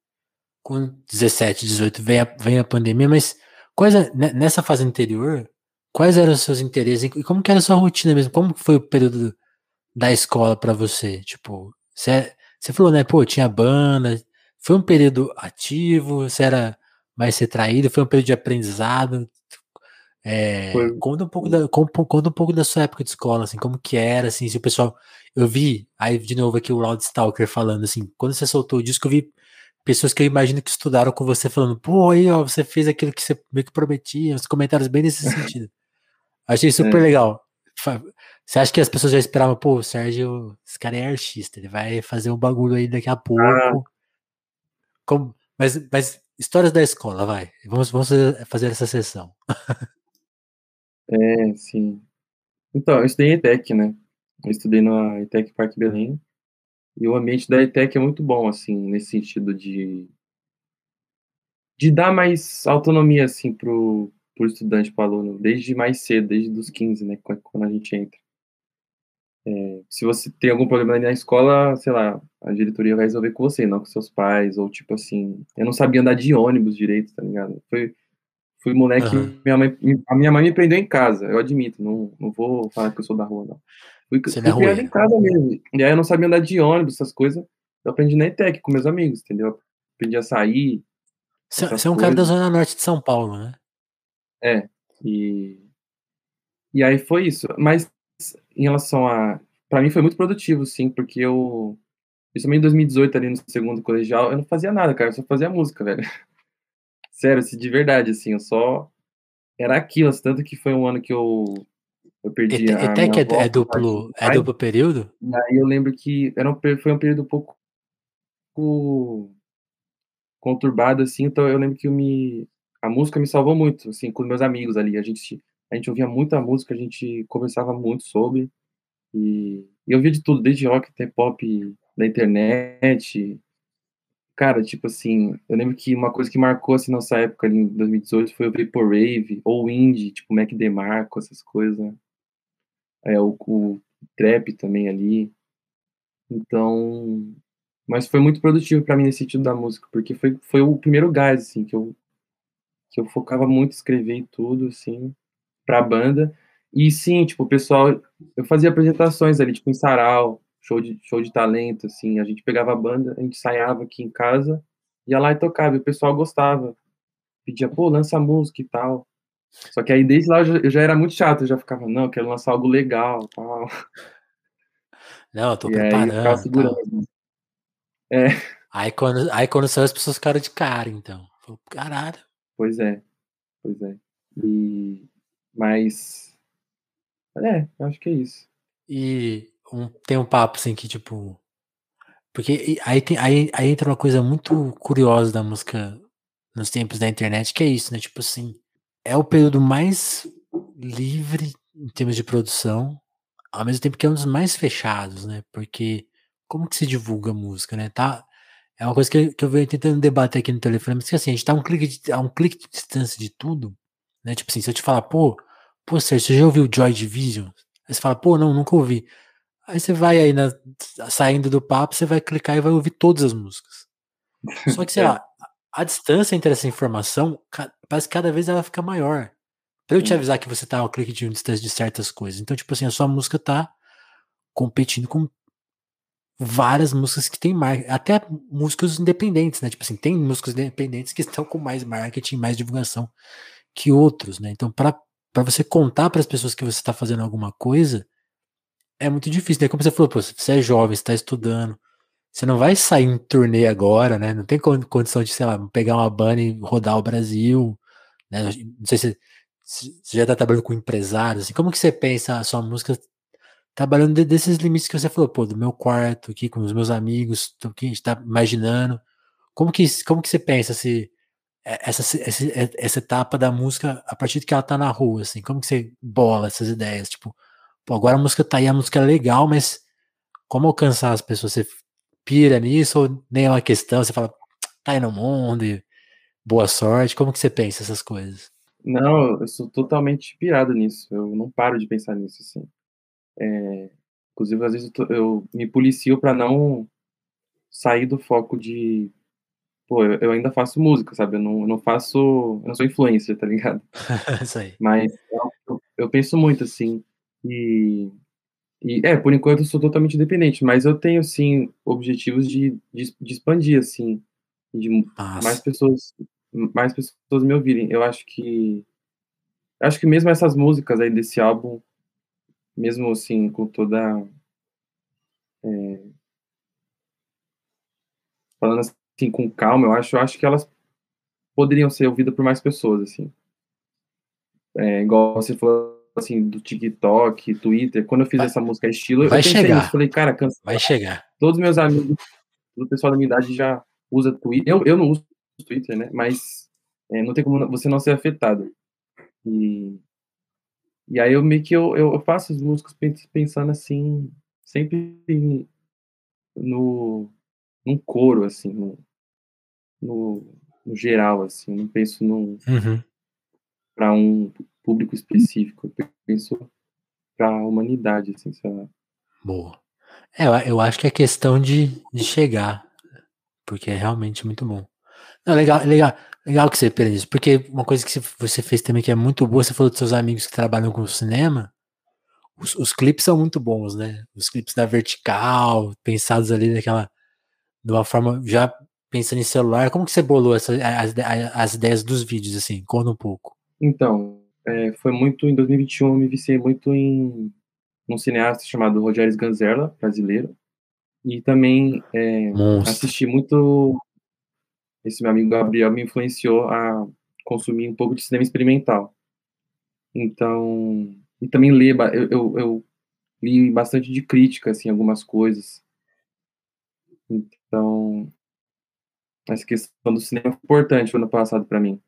com 17, 18 vem a, vem a pandemia, mas quais, nessa fase anterior, quais eram os seus interesses e como que era a sua rotina mesmo? Como foi o período da escola para você? Tipo, você, você falou, né? Pô, tinha banda, foi um período ativo, você era mais retraído, foi um período de aprendizado, é, conta um pouco da conta um pouco da sua época de escola, assim, como que era, assim, se o pessoal, eu vi, aí de novo aqui o Loud Stalker falando, assim, quando você soltou o disco, eu vi pessoas que eu imagino que estudaram com você falando, pô, aí, ó, você fez aquilo que você meio que prometia, os comentários bem nesse sentido. Achei super é. legal. Você acha que as pessoas já esperavam, pô, o Sérgio, esse cara é artista, ele vai fazer um bagulho aí daqui a pouco. Ah. Como, mas, mas histórias da escola, vai. Vamos, vamos fazer essa sessão. É, sim. Então, eu estudei em ETEC, né? Eu estudei na ETEC Parque Belém. E o ambiente da ETEC é muito bom, assim, nesse sentido de de dar mais autonomia, assim, pro, pro estudante, pro aluno, desde mais cedo, desde os 15, né, quando a gente entra. É, se você tem algum problema na escola, sei lá, a diretoria vai resolver com você, não com seus pais, ou tipo assim, eu não sabia andar de ônibus direito, tá ligado? Foi, Fui moleque, uhum. minha mãe, a minha mãe me prendeu em casa, eu admito, não, não vou falar que eu sou da rua, não. Fui, Você fui criado em casa mesmo. E aí eu não sabia andar de ônibus, essas coisas. Eu aprendi na ETEC com meus amigos, entendeu? Aprendi a sair. Você, você é um cara da Zona Norte de São Paulo, né? É. E, e aí foi isso. Mas em relação a. Pra mim foi muito produtivo, sim, porque eu. Principalmente em 2018, ali no segundo colegial, eu não fazia nada, cara, eu só fazia música, velho. Sério, assim, de verdade, assim, eu só. Era aquilo, assim, tanto que foi um ano que eu, eu perdi e, a. Até que é, é duplo, é duplo período? Aí eu lembro que era um, foi um período um pouco, pouco conturbado, assim, então eu lembro que eu me. A música me salvou muito, assim, com meus amigos ali. A gente, a gente ouvia muita música, a gente conversava muito sobre. E, e eu ouvia de tudo, desde rock até pop da internet, Cara, tipo assim, eu lembro que uma coisa que marcou assim nossa época ali em 2018 foi o Vaporwave, ou Indie, tipo Mac DeMarco, essas coisas. É, o, o trap também ali. Então, mas foi muito produtivo para mim nesse sentido da música, porque foi, foi o primeiro gás assim que eu que eu focava muito escrever e tudo assim pra banda. E sim, tipo, o pessoal, eu fazia apresentações ali, tipo em sarau, show de, show de talento, assim, a gente pegava a banda, a gente ensaiava aqui em casa, ia lá e tocava, e o pessoal gostava, pedia, pô, lança música e tal. Só que aí desde lá eu já, eu já era muito chato, eu já ficava, não, eu quero lançar algo legal tal. Não, eu tô e preparando. Aí, segurando. É. Aí quando, aí quando saiu as pessoas ficaram de cara, então. Caralho. Pois é, pois é. E, mas, é, acho que é isso. E um, tem um papo assim que, tipo. Porque aí, tem, aí, aí entra uma coisa muito curiosa da música nos tempos da internet, que é isso, né? Tipo assim, é o período mais livre em termos de produção, ao mesmo tempo que é um dos mais fechados, né? Porque como que se divulga música, né? Tá, É uma coisa que, que eu venho tentando debater aqui no telefone, mas que assim, a gente tá um clique de, a um clique de distância de tudo, né? Tipo assim, se eu te falar, pô, pô, Sérgio, você já ouviu Joy Division? Aí você fala, pô, não, nunca ouvi. Aí você vai aí, na, saindo do papo, você vai clicar e vai ouvir todas as músicas. Só que, sei é. lá, a distância entre essa informação, parece que cada vez ela fica maior. Pra eu te avisar que você tá ao clique de distância de certas coisas. Então, tipo assim, a sua música tá competindo com várias músicas que tem marketing, até músicas independentes, né? Tipo assim, tem músicas independentes que estão com mais marketing, mais divulgação que outros, né? Então, para você contar para as pessoas que você está fazendo alguma coisa, é muito difícil, né? Como você falou, pô, você é jovem, você tá estudando, você não vai sair em turnê agora, né? Não tem condição de, sei lá, pegar uma banda e rodar o Brasil, né? Não sei se, você já tá trabalhando com empresários, assim, como que você pensa a sua música trabalhando desses limites que você falou, pô, do meu quarto aqui com os meus amigos, o que a gente tá imaginando. Como que, como que você pensa se essa, essa, essa etapa da música a partir de que ela tá na rua, assim, como que você bola essas ideias? Tipo, pô, agora a música tá aí, a música é legal, mas como alcançar as pessoas? Você pira nisso ou nem é uma questão? Você fala, tá aí no mundo e boa sorte. Como que você pensa essas coisas? Não, eu sou totalmente pirado nisso. Eu não paro de pensar nisso, assim. É, inclusive, às vezes eu, tô, eu me policio para não sair do foco de. Pô, eu, eu, ainda faço música, sabe? Eu não, eu não faço. Eu não sou influencer, tá ligado? Isso aí. Mas eu, eu penso muito, assim. E, e, é, por enquanto eu sou totalmente independente, mas eu tenho, sim, objetivos de, de, de expandir, assim, de Nossa. mais pessoas mais pessoas me ouvirem. Eu acho que acho que mesmo essas músicas aí desse álbum mesmo assim, com toda. É, falando assim com calma, eu acho, eu acho que elas poderiam ser ouvidas por mais pessoas, assim. É, igual você falou assim do TikTok, Twitter. Quando eu fiz vai, essa música estilo, vai eu chegar. Nisso, falei, cara, cansa. Vai chegar. Todos meus amigos, o pessoal da minha idade já usa Twitter. Eu, eu não uso Twitter, né? Mas é, não tem como você não ser afetado. E e aí eu meio que eu, eu faço as músicas pensando assim, sempre no num coro, assim, no, no, no geral, assim, não penso num uhum. para um público específico, eu penso para a humanidade, assim, sei lá. Boa. É, eu acho que é questão de, de chegar, porque é realmente muito bom. Não, legal, legal. Legal que você perde isso, porque uma coisa que você fez também que é muito boa, você falou dos seus amigos que trabalham com cinema, os, os clipes são muito bons, né? Os clipes da vertical, pensados ali daquela, de uma forma, já pensando em celular, como que você bolou essa, as, as ideias dos vídeos, assim? Conta um pouco. Então, é, foi muito, em 2021 eu me viciei muito em um cineasta chamado Rogério Ganzerla, brasileiro, e também é, assisti muito esse meu amigo Gabriel me influenciou a consumir um pouco de cinema experimental. Então, e também ler, eu, eu, eu li bastante de crítica, assim, algumas coisas. Então, essa questão do cinema foi importante no ano passado para mim.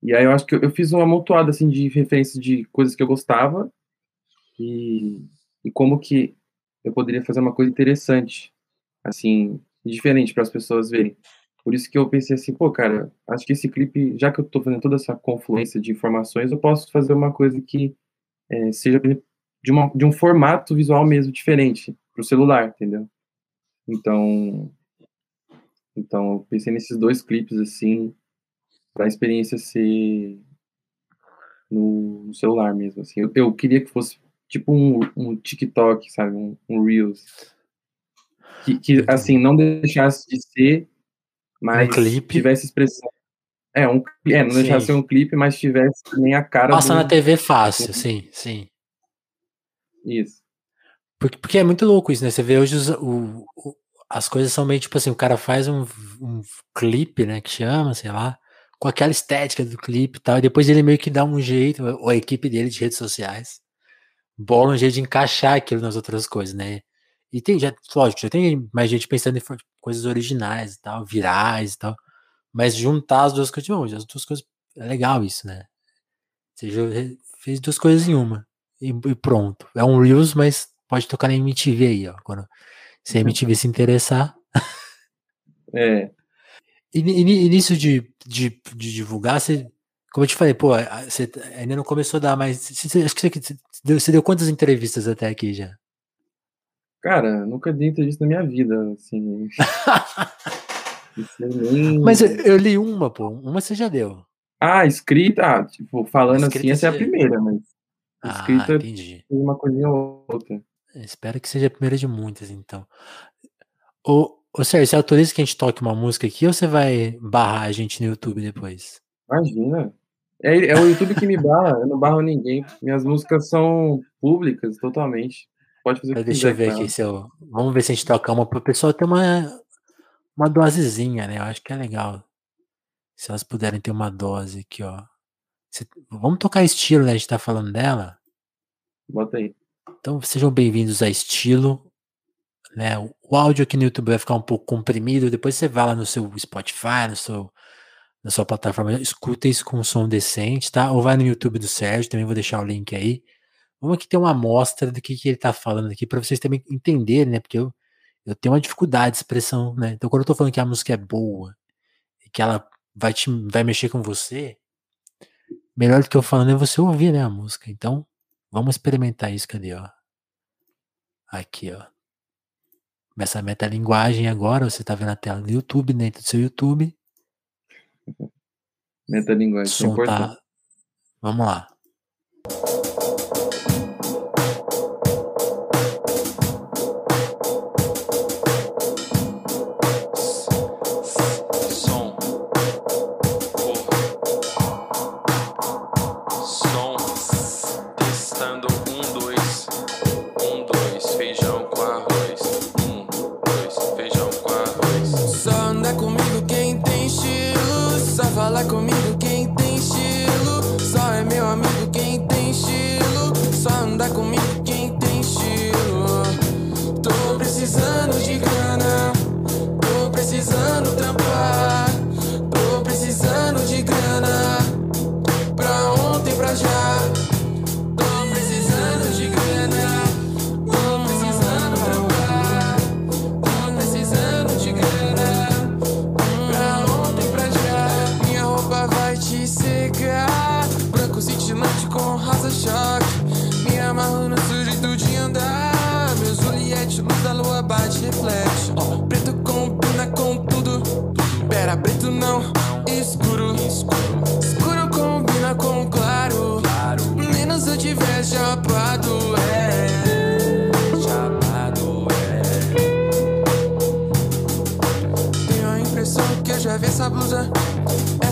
E aí eu acho que eu, eu fiz uma amontoada, assim, de referências de coisas que eu gostava e, e como que eu poderia fazer uma coisa interessante, assim, diferente para as pessoas verem. Por isso que eu pensei assim, pô, cara, acho que esse clipe, já que eu tô fazendo toda essa confluência de informações, eu posso fazer uma coisa que é, seja de, uma, de um formato visual mesmo diferente pro celular, entendeu? Então, então eu pensei nesses dois clipes assim, para a experiência ser no, no, celular mesmo, assim. Eu, eu, queria que fosse tipo um, um TikTok, sabe, um, um Reels, que, que assim não deixasse de ser mas um clipe. tivesse expressão. É, um, é não deixasse ser um clipe, mas tivesse nem a cara. Passa do... na TV fácil, sim, sim. Isso. Porque, porque é muito louco isso, né? Você vê hoje os, o, o, as coisas são meio tipo assim, o cara faz um, um clipe, né, que chama, sei lá, com aquela estética do clipe e tal, e depois ele meio que dá um jeito, ou a equipe dele de redes sociais, bola um jeito de encaixar aquilo nas outras coisas, né? E tem, já, lógico, já tem mais gente pensando em coisas originais e tal, virais e tal. Mas juntar as duas coisas, bom, as duas coisas, é legal isso, né? Você fez duas coisas em uma. E, e pronto. É um Reels, mas pode tocar na MTV aí, ó. Quando se a MTV se interessar. É. E nisso de, de, de, divulgar, você, como eu te falei, pô, você ainda não começou a dar, mas você, acho que você, deu, você deu quantas entrevistas até aqui já? Cara, nunca dei entrevista na minha vida, assim. nem... Mas eu, eu, li uma, pô. Uma você já deu. Ah, escrita, ah, tipo, falando escrita assim, essa é a primeira, mas. Ah, escrita entendi. uma coisinha ou outra. Espero que seja a primeira de muitas, então. Ô, ô Sérgio, você autoriza que a gente toque uma música aqui ou você vai barrar a gente no YouTube depois? Imagina. É, é o YouTube que me barra, eu não barro ninguém. Minhas músicas são públicas totalmente. Pode fazer o que Deixa eu ver aqui se eu. Vamos ver se a gente toca uma para o pessoal ter uma, uma dosezinha, né? Eu acho que é legal. Se elas puderem ter uma dose aqui, ó. Vamos tocar estilo, né? A gente tá falando dela. Bota aí. Então sejam bem-vindos a estilo. Né? O áudio aqui no YouTube vai ficar um pouco comprimido. Depois você vai lá no seu Spotify, no seu, na sua plataforma, escuta isso com um som decente, tá? Ou vai no YouTube do Sérgio, também vou deixar o link aí. Vamos aqui ter uma amostra do que, que ele está falando aqui, para vocês também entenderem, né? Porque eu, eu tenho uma dificuldade de expressão, né? Então, quando eu tô falando que a música é boa e que ela vai, te, vai mexer com você, melhor do que eu falando é você ouvir, né, a música. Então, vamos experimentar isso. Cadê, ó? Aqui, ó. Essa metalinguagem agora, você tá vendo a tela do YouTube, dentro do seu YouTube. Metalinguagem, é som tá... Vamos lá.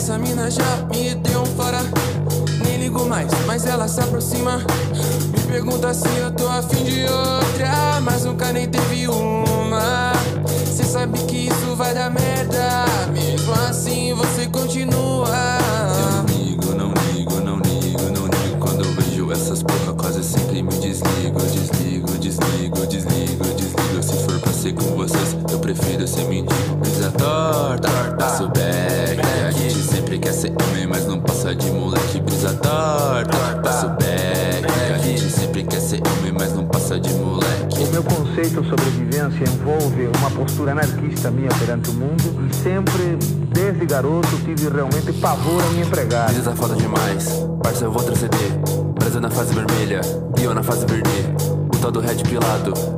Essa mina já me deu um fora. Nem ligo mais, mas ela se aproxima. Me pergunta se eu tô afim de outra. Mas nunca nem teve uma. Cê sabe que isso vai dar merda. Mesmo assim você continua. Eu não ligo, não ligo, não ligo, não ligo. Quando eu vejo essas porra, quase sempre me desligo, desligo, desligo, desligo, desligo. Se for pra ser com vocês, eu prefiro ser mendigo. Pisa torta, passo back. Ele quer ser homem, mas não passa de moleque né? brisa torta. Passo back né? A gente sempre quer ser homem, mas não passa de moleque né? O meu conceito sobre vivência envolve uma postura anarquista minha perante o mundo. E Sempre, desde garoto, tive realmente pavor a me empregar. Brisa foda demais, parça eu vou transcender. Brasil na fase vermelha, e eu na fase verde. O tal do red pilado.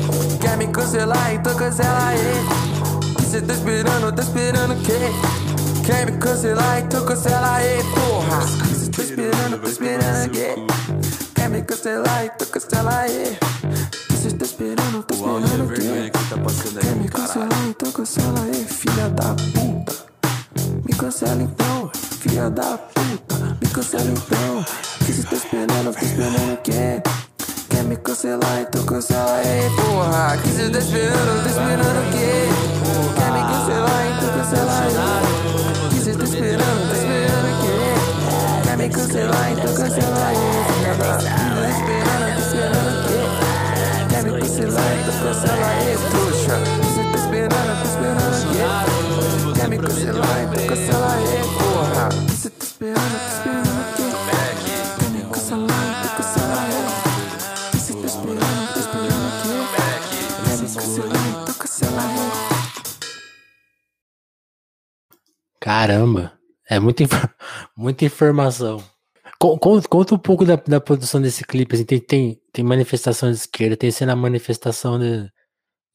Quer me cancelar, então cancela aí. Cê tá esperando, tá esperando o quê? Quer me cancelar, então cancela aí, porra. Cê tá esperando, tá esperando o quê? Quer me cancelar, então cancela aí. Cê tá esperando, tá esperando o quê? Quer me cancelar, então cancela aí, filha da puta. Me cancela então filha da puta, me cancela então. Que cê tá esperando, fica esperando o quê? quer me cancelar, então cancela aí, porra. Que você tá esperando, tá esperando o quê? Quer me cancelar, então cancela aí. Que você tá esperando, tá esperando o quê? Quer me cancelar, então cancela aí, porra. Que você tá esperando, tá esperando o quê? Quer me cancelar, então cancela aí, porra. Caramba, é muita, muita informação. Con- con- Conta um pouco da, da produção desse clipe. Assim, tem, tem, tem manifestação de esquerda, tem cena manifestação de-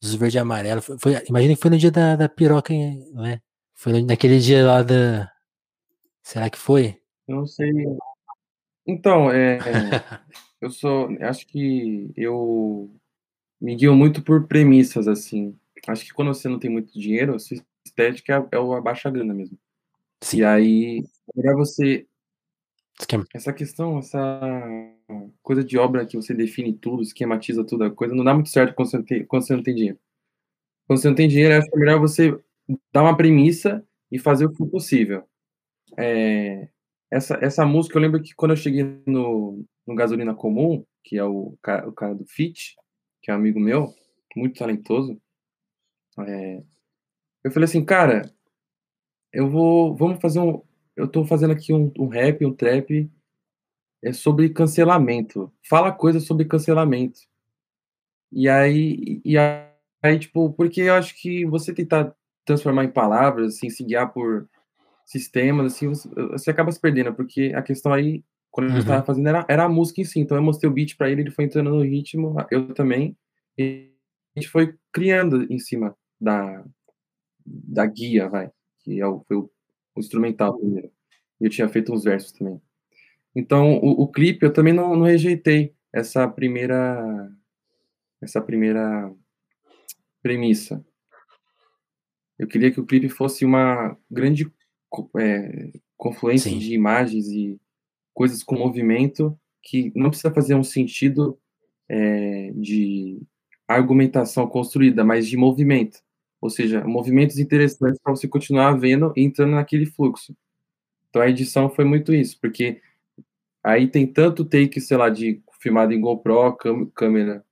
dos verde e amarelo. Foi, foi- imagina que foi no dia da, da piroca, né? Foi no- naquele dia lá da. Será que foi? Não sei. Então, é, eu sou, acho que eu me guio muito por premissas, assim. Acho que quando você não tem muito dinheiro, a sua estética é, é o abaixa grana mesmo. Sim. E aí, melhor você Esquema. essa questão, essa coisa de obra que você define tudo, esquematiza tudo, a coisa não dá muito certo quando você não tem, quando você não tem dinheiro. Quando você não tem dinheiro, acho que é melhor você dar uma premissa e fazer o que for possível. É, essa, essa música, eu lembro que quando eu cheguei no, no Gasolina Comum, que é o, o cara do Fit, que é um amigo meu, muito talentoso, é, eu falei assim, cara, eu vou, vamos fazer um, eu tô fazendo aqui um, um rap, um trap, é sobre cancelamento. Fala coisa sobre cancelamento. E aí, e aí, tipo, porque eu acho que você tentar transformar em palavras, assim, se guiar por sistemas, assim, você, você acaba se perdendo, porque a questão aí, quando Uhum. tava fazendo, era, era a música em si. Então eu mostrei o beat pra ele, ele foi entrando no ritmo, eu também, e a gente foi criando em cima da, da guia, vai, que é o, foi o, o instrumental primeiro. E eu tinha feito uns versos também. Então, o, o clipe eu também não, não rejeitei essa primeira essa primeira premissa. Eu queria que o clipe fosse uma grande é, confluência Sim. de imagens e coisas com movimento que não precisa fazer um sentido é, de argumentação construída, mas de movimento. Ou seja, movimentos interessantes para você continuar vendo e entrando naquele fluxo. Então a edição foi muito isso, porque aí tem tanto take, sei lá, de filmado em GoPro, câmera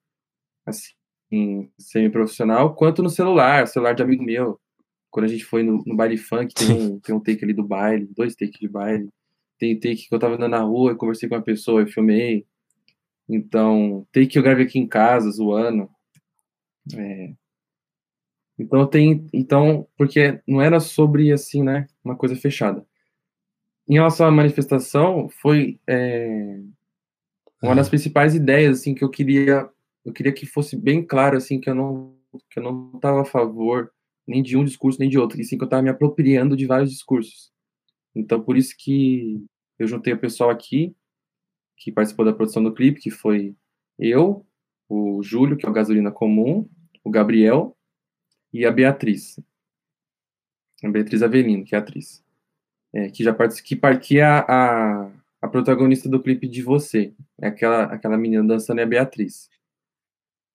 assim, semi-profissional, quanto no celular, celular de amigo meu. Quando a gente foi no, no baile funk, tem um, tem um take ali do baile, dois takes de baile. Tem take que eu tava andando na rua, eu conversei com uma pessoa, eu filmei. Então, take que eu gravei aqui em casa, zoando. É. Então tem, então, porque não era sobre assim, né, uma coisa fechada. Em relação à manifestação, foi é, uma das principais ideias assim que eu queria, eu queria que fosse bem claro assim que eu não que eu não estava a favor nem de um discurso nem de outro, e sim que eu estava me apropriando de vários discursos. Então por isso que eu juntei o pessoal aqui que participou da produção do clipe, que foi eu, o Júlio, que é o Gasolina Comum, o Gabriel e a Beatriz. A Beatriz Avelino, que é atriz. É, que já participou, que, par- que é a, a, a protagonista do clipe de Você. É aquela, aquela menina dançando é a Beatriz.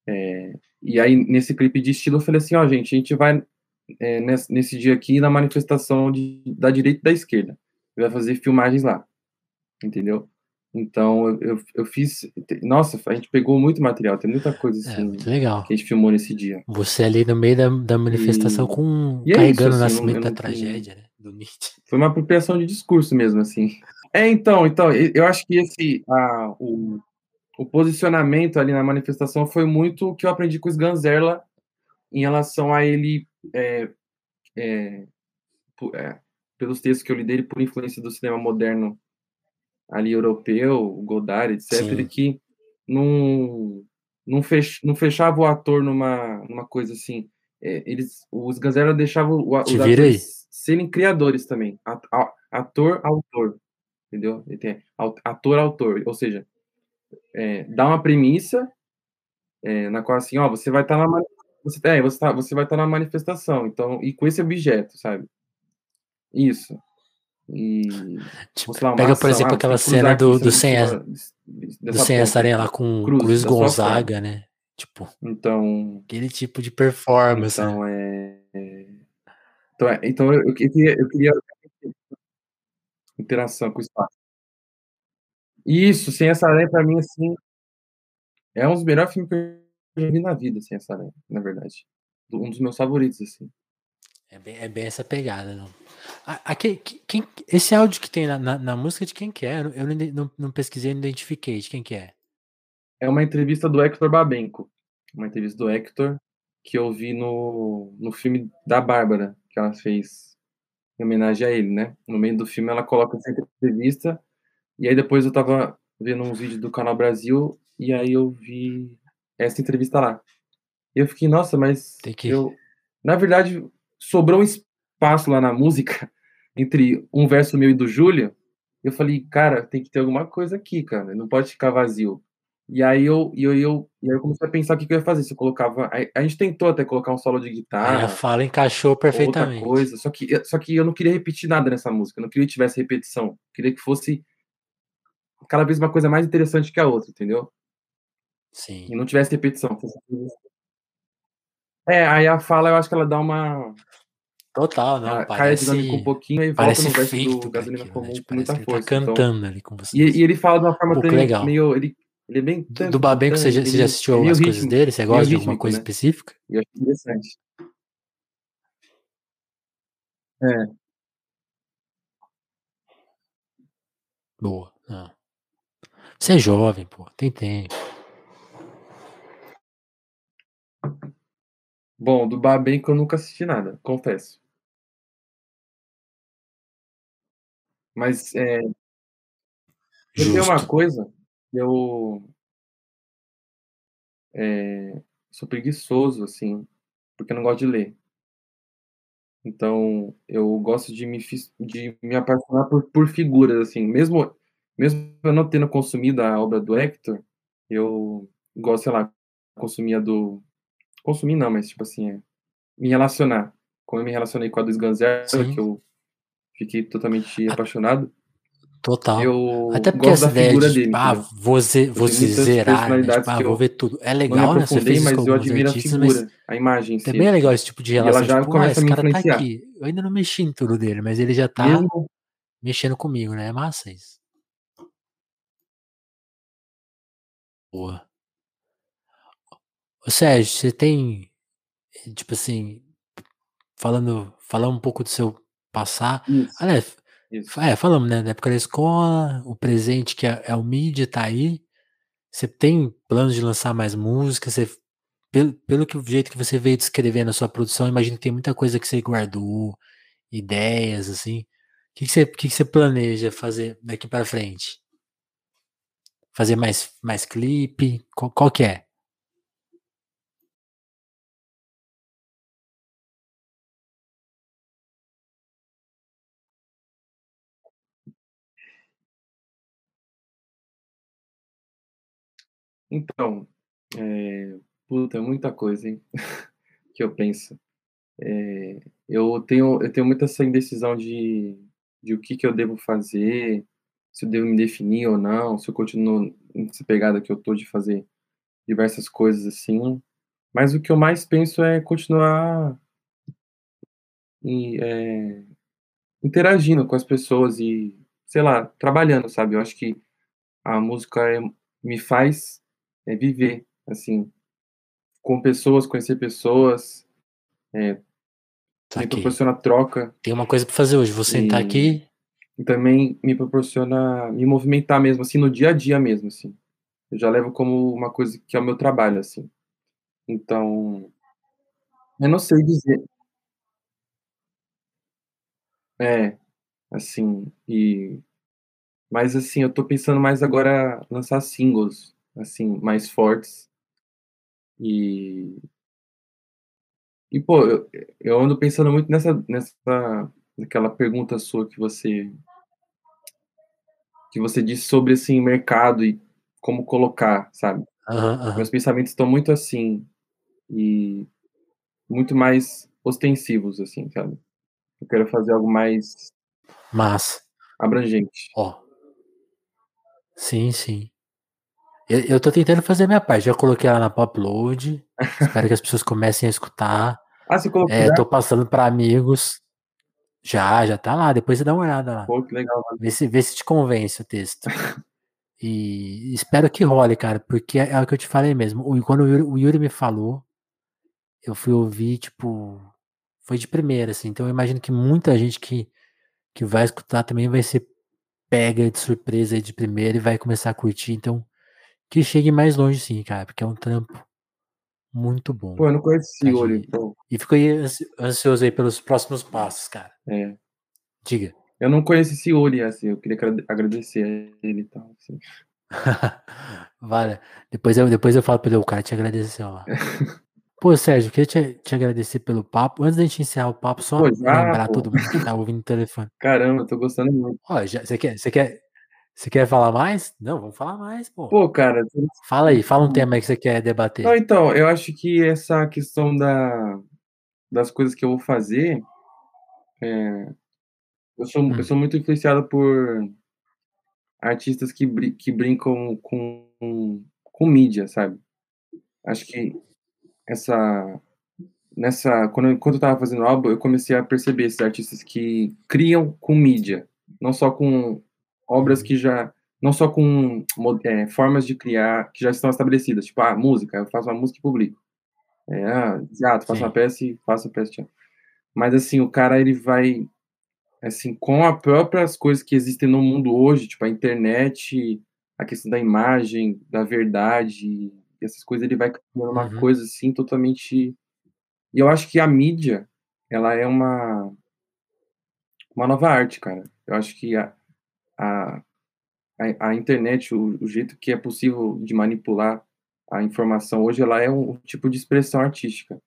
É, e aí, nesse clipe de estilo, eu falei assim, ó, gente, a gente vai é, nesse, nesse dia aqui na manifestação de, da direita e da esquerda. Vai fazer filmagens lá. Entendeu? Então, eu, eu, eu fiz... Nossa, a gente pegou muito material, tem muita coisa É, assim muito legal. que a gente filmou nesse dia. Você ali no meio da, da manifestação E- com e é carregando isso, o assim, nascimento da não tragédia, né? Do Nietzsche. Foi uma apropriação de discurso mesmo, assim. É, então, então, eu acho que esse, a, o, o posicionamento ali na manifestação foi muito o que eu aprendi com o Sganzerla em relação a ele, é, é, pu- é, pelos textos que eu li dele, por influência do cinema moderno ali europeu, Godard, etc., Sim. que não, não, fech, não fechava o ator numa, numa coisa assim. É, eles, os Sganzerla deixavam o, a- Te os atores serem criadores também. Ator, autor. Entendeu? Ator, autor. Ou seja, é, dá uma premissa é, na qual assim, ó, você vai estar na mani- você, é, você, tá, você vai estar na manifestação, então, e com esse objeto, sabe? Isso. E Tipo, lá, pega, por ação, exemplo, ah, aquela cena do, do, sem, do sem aqui. lá com Cruz sua Gonzaga, né? Tipo, Então, aquele tipo de performance. né? então é, é, então, é, então eu, eu queria, eu queria interação com o espaço. Isso, sem essa aranha pra mim assim é um dos melhores filmes que eu já vi na vida, sem essa aranha, na verdade. Um dos meus favoritos assim. É bem, é bem essa pegada, não. Aqui, que- quem, esse áudio que tem na, na, na música de quem que é? Eu não- não, não, pesquisei, não identifiquei de quem que é. É uma entrevista do Hector Babenco. Uma entrevista do Hector. que eu vi no, no filme da Bárbara, que ela fez em homenagem a ele, né? No meio do filme ela coloca essa entrevista, e aí depois eu tava vendo uns vídeos do Canal Brasil, e aí eu vi essa entrevista lá. E eu fiquei, nossa, mas Tem que- eu... Na verdade, sobrou um espaço lá na música, entre um verso meu e do Júlio, eu falei, cara, tem que ter alguma coisa aqui, cara, não pode ficar vazio. E aí eu, eu, eu, e aí eu comecei a pensar o que, que eu ia fazer. Se eu colocava. A, gente tentou até colocar um solo de Aí guitarra, a fala encaixou outra perfeitamente. coisa. Só que, só que eu não queria repetir nada nessa música. Eu não queria que tivesse repetição. Eu queria que fosse cada vez uma coisa mais interessante que a outra, entendeu? Sim. E não tivesse repetição. É, aí a fala eu acho que ela dá uma. Total, não. cai a parece dinâmica um pouquinho e volta parece no verso do Gasolina aquilo, Comum né? Com muita parece ele força. tá então- cantando ali com vocês. E, e ele fala de uma forma também legal. meio. Ele, ele é bem. Do, do Babenco, você já, você já assistiu é algumas coisas rítmico, dele? Você gosta de alguma coisa né? específica? Eu acho interessante. É. Boa. Não. Você é jovem, pô. Tem tempo. Bom, do Babenco eu nunca assisti nada, confesso. Mas é, eu tenho uma coisa, eu é, sou preguiçoso, assim, porque eu não gosto de ler. Então, eu gosto de me, de me apaixonar por, por figuras, assim, mesmo, mesmo eu não tendo consumido a obra do Hector, eu gosto, sei lá, consumir a do... Consumir não, mas, tipo assim, é, me relacionar. Como eu me relacionei com a do Sganzerla, Sim. que eu fiquei totalmente apaixonado, Total. eu Até porque gosto essa da ideia figura de, dele, ah, entendeu? vou, ze- vou tenho se muitas zerar, né? Tipo, ah, vou eu ver tudo. É legal, né? Você fez mas eu admiro a figura, a imagem também é legal esse tipo de E ela relação. já Tipo, ah, começa a esse me cara tá influenciar. aqui. Eu ainda não mexi em tudo dele, mas ele já tá Mesmo mexendo comigo, né? É massa isso. Boa. Ô Sérgio, você tem, tipo assim, falando, falando um pouco do seu passar. isso, Aliás, isso. é, falamos, né? Na época da escola, o presente que é, é o mídia tá aí. Você tem planos de lançar mais música? Você, pelo, pelo que jeito que você veio descrevendo a sua produção, imagino que tem muita coisa que você guardou, ideias, assim. O que, que, você, que, que você planeja fazer daqui pra frente? Fazer mais, mais clipe? Qual, qual que é? Então, é, puta, é muita coisa, hein? que eu penso. É, eu tenho, eu tenho muita essa indecisão de, de o que, que eu devo fazer, se eu devo me definir ou não, se eu continuo nessa pegada que eu tô de fazer diversas coisas assim. Mas o que eu mais penso é continuar e, é, interagindo com as pessoas e, sei lá, trabalhando, sabe? Eu acho que a música é- me faz é, viver, assim, com pessoas, conhecer pessoas, me Tá aqui. proporciona troca Tem uma coisa pra fazer hoje. Vou sentar E- aqui. e também me proporciona me movimentar mesmo, assim, no dia a dia mesmo, assim. Eu já levo como uma coisa que é o meu trabalho, assim. Então, eu não sei dizer. É, assim, e mas assim, eu tô pensando mais agora lançar singles, assim, mais fortes. E e pô, eu, eu ando pensando muito nessa nessa naquela pergunta sua que você que você disse sobre assim mercado e como colocar, sabe? Meus pensamentos estão muito assim e muito mais ostensivos assim, sabe? Eu quero fazer algo mais Massa. abrangente. Ó. Sim, sim. Eu, eu tô tentando fazer a minha parte. Já coloquei ela na Popload. Espero que as pessoas comecem a escutar. Ah, você colocou É, já? tô passando pra amigos. Já, já tá lá. Depois você dá uma olhada lá. Pô, que legal. Vê se, vê se te convence o texto. E espero que role, cara, porque é, é o que eu te falei mesmo. O- quando o Yuri, o Yuri me falou, eu fui ouvir, tipo, foi de primeira, assim. Então eu imagino que muita gente que, que vai escutar também vai ser pega de surpresa aí de primeira e vai começar a curtir. Então, que chegue mais longe, sim, cara, porque é um trampo Muito bom. Pô, eu não conheço esse Tadinho. Yuri. Pô, E fico ansioso aí pelos próximos passos, cara. é. Diga. Eu não conheço esse Yuri, assim, eu queria agrade- agradecer a ele e tal, assim. vale. Depois eu, depois eu falo pra ele, o cara te agradeceu lá. Pô, Sérgio, eu queria te, te agradecer pelo papo. Antes da gente encerrar o papo, só Pô, já, lembrar pô. todo mundo que tá ouvindo o telefone. Caramba, eu tô gostando muito. Ó, já, você quer, você quer, você quer falar mais? Não, vamos falar mais, pô. Pô, cara, Fala aí, fala um tema aí que você quer debater. Não, então, eu acho que essa questão da, das coisas que eu vou fazer, é, eu, sou, Hum. eu sou muito influenciado por artistas que, que brincam com, com mídia, sabe? Acho que essa, nessa, quando, eu- quando eu tava fazendo o álbum, eu comecei a perceber esses artistas que criam com mídia, não só com obras que já, não só com é, formas de criar que já estão estabelecidas, tipo, ah, música, eu faço uma música e publico. É, ah, teatro, faço Sim. uma peça e faço a peça de teatro. Mas, assim, o cara, ele vai, assim, com as próprias coisas que existem no mundo hoje, tipo, a internet, a questão da imagem, da verdade, essas coisas, ele vai criando uma Uhum. coisa, assim, totalmente... E eu acho que a mídia, ela é uma, uma nova arte, cara. Eu acho que a, a, a, a internet, o, o jeito que é possível de manipular a informação hoje, ela é um tipo de expressão artística.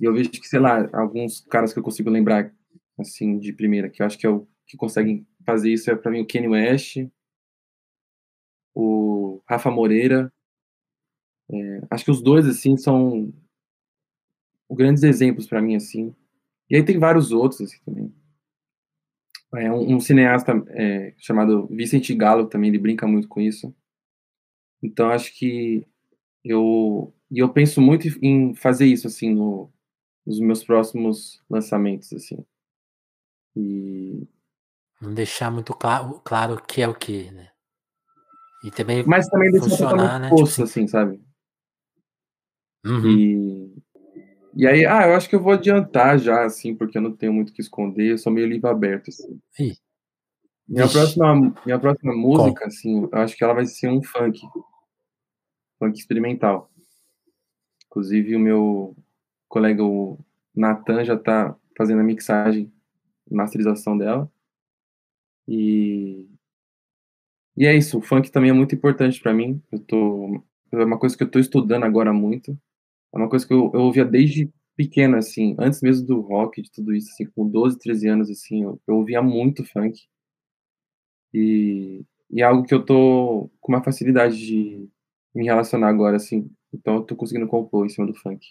E eu vejo que, sei lá, alguns caras que eu consigo lembrar, assim, de primeira, que eu acho que é o que conseguem fazer isso, é pra mim o Kanye West, o Rafa Moreira. É, acho que os dois, assim, são grandes exemplos pra mim, assim. E aí tem vários outros, assim, também. É, um, um cineasta é, chamado Vicente Gallo também, ele brinca muito com isso. Então, acho que eu... E eu penso muito em fazer isso, assim, no, nos meus próximos lançamentos, assim. E... Não deixar muito claro, claro o que é o que, né? E também Mas também deixar funcionar, né? Tipo posto, assim, assim, sabe? uhum, E... E aí, ah, eu acho que eu vou adiantar já, assim, porque eu não tenho muito o que esconder, eu sou meio livro aberto, assim. Ih, Minha próxima, minha próxima qual? música, assim, eu acho que ela vai ser um funk, funk experimental. Inclusive, o meu colega, o Natan, já tá fazendo a mixagem, masterização dela. E, e é isso, o funk também é muito importante pra mim. Eu tô, é uma coisa que eu tô estudando agora muito. É uma coisa que eu, eu ouvia desde pequeno, assim, antes mesmo do rock, de tudo isso, assim, com 12, 13 anos, assim, eu, eu ouvia muito funk. E, e é algo que eu tô com uma facilidade de me relacionar agora, assim. Então eu tô conseguindo compor em cima do funk.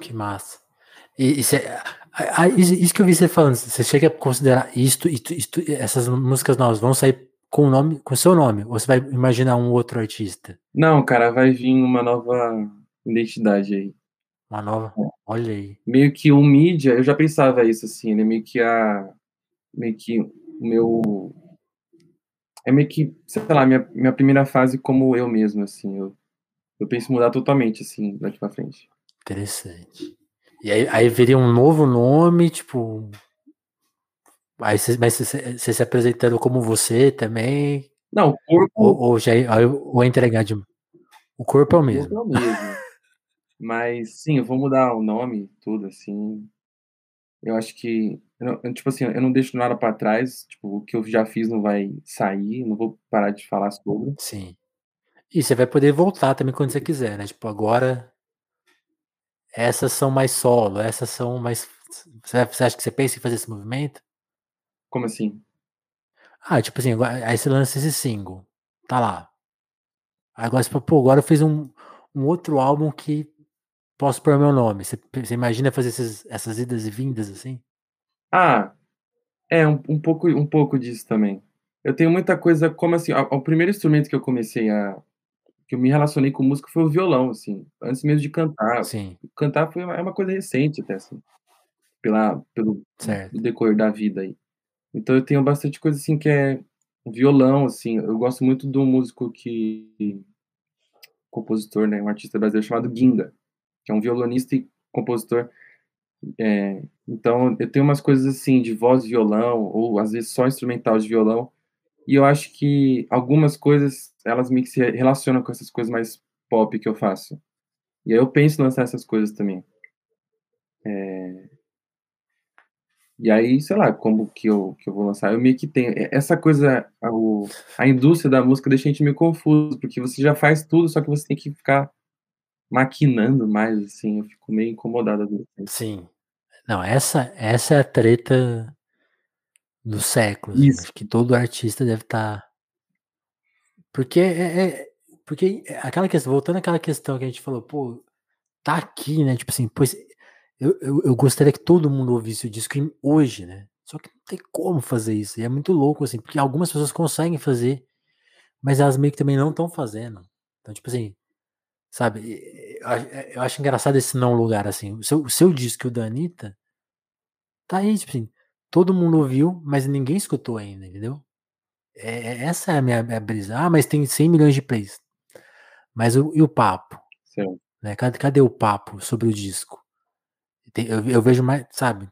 Que massa. E, e cê- a- a- isso que eu vi você falando, você chega a considerar isto, isto, isto- essas músicas novas vão sair com o nome, com o seu nome, ou você vai imaginar um outro artista? Não, cara, vai vir uma nova identidade aí. Uma nova? Olha aí. Meio que o mídia, eu já pensava isso, assim, né? Meio que a. Meio que o meu. É meio que, sei lá, minha, minha primeira fase como eu mesmo, assim. Eu, eu penso mudar totalmente, assim, daqui pra frente. Interessante. E aí, aí viria um novo nome, tipo. Aí você, mas você, você se apresentando como você também, Não, o corpo, ou, ou já eu vou entregar de. O corpo é o o mesmo. corpo é o mesmo. Mas sim, eu vou mudar o nome, tudo, assim. Eu acho que, eu não- eu, tipo assim, eu não deixo nada pra trás. Tipo, o que eu já fiz não vai sair, não vou parar de falar sobre. Sim. E você vai poder voltar também quando você quiser, né? Tipo, agora essas são mais solo, essas são mais. Você você acha que você pensa em fazer esse movimento? Como assim? Ah, tipo assim, agora- aí você lança esse single, tá lá. Agora você fala, pô, agora eu fiz um, um outro álbum que posso pôr meu nome. Você, você imagina fazer esses- essas idas e vindas assim? Ah, é um, um pouco, um pouco disso também. Eu tenho muita coisa, como assim, a- o primeiro instrumento que eu comecei a, que eu me relacionei com música foi o violão, assim, antes mesmo de cantar. Sim, Cantar foi uma, é uma coisa recente até, assim, pela, pelo certo. decorrer da vida aí. Então eu tenho bastante coisa, assim, que é violão, assim, eu gosto muito de um músico que, compositor, né, um artista brasileiro chamado Ginga, que é um violonista e compositor é, então, eu tenho umas coisas assim de voz e violão, ou às vezes só instrumental de violão, e eu acho que algumas coisas, elas que se relacionam com essas coisas mais pop que eu faço. E aí eu penso em lançar essas coisas também. É... E aí, sei lá, como que eu, que eu vou lançar? Eu meio que tenho. é, Essa coisa, a, a indústria da música deixa a gente meio confuso, porque você já faz tudo, só que você tem que ficar maquinando mais, assim. Eu fico meio incomodado. Sim. Não, essa, essa é a treta do século. assim, Isso. Acho que todo artista deve estar. Porque é, é- porque aquela questão, voltando àquela questão que a gente falou, pô, tá aqui, né? Tipo assim, pois eu, eu, eu gostaria que todo mundo ouvisse o disco hoje, né? Só que não tem como fazer isso. E é muito louco, assim, porque algumas pessoas conseguem fazer, mas elas meio que também não estão fazendo. Então, tipo assim, sabe? Eu, acho- engraçado esse não lugar, assim. O seu, o seu disco o da Anitta, tá aí, tipo assim, todo mundo ouviu, mas ninguém escutou ainda, entendeu? É, é- essa é a minha, brisa. Ah, mas tem 100 milhões de plays. Mas o, e o papo? Certo. né? Cadê, cadê o papo sobre o disco? Tem- eu, eu vejo mais, sabe,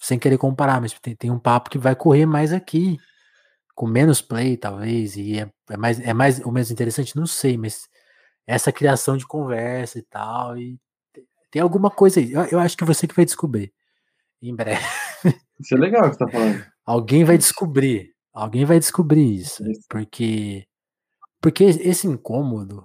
sem querer comparar, mas tem, tem um papo que vai correr mais aqui, com menos play, talvez, e é, é mais, é mais ou menos interessante, não sei, mas essa criação de conversa e tal, e tem, alguma coisa aí. Eu, eu acho que você que vai descobrir. Em breve. Isso é legal que você tá falando. Alguém vai descobrir. Alguém vai descobrir isso. Isso. Porque, porque esse incômodo,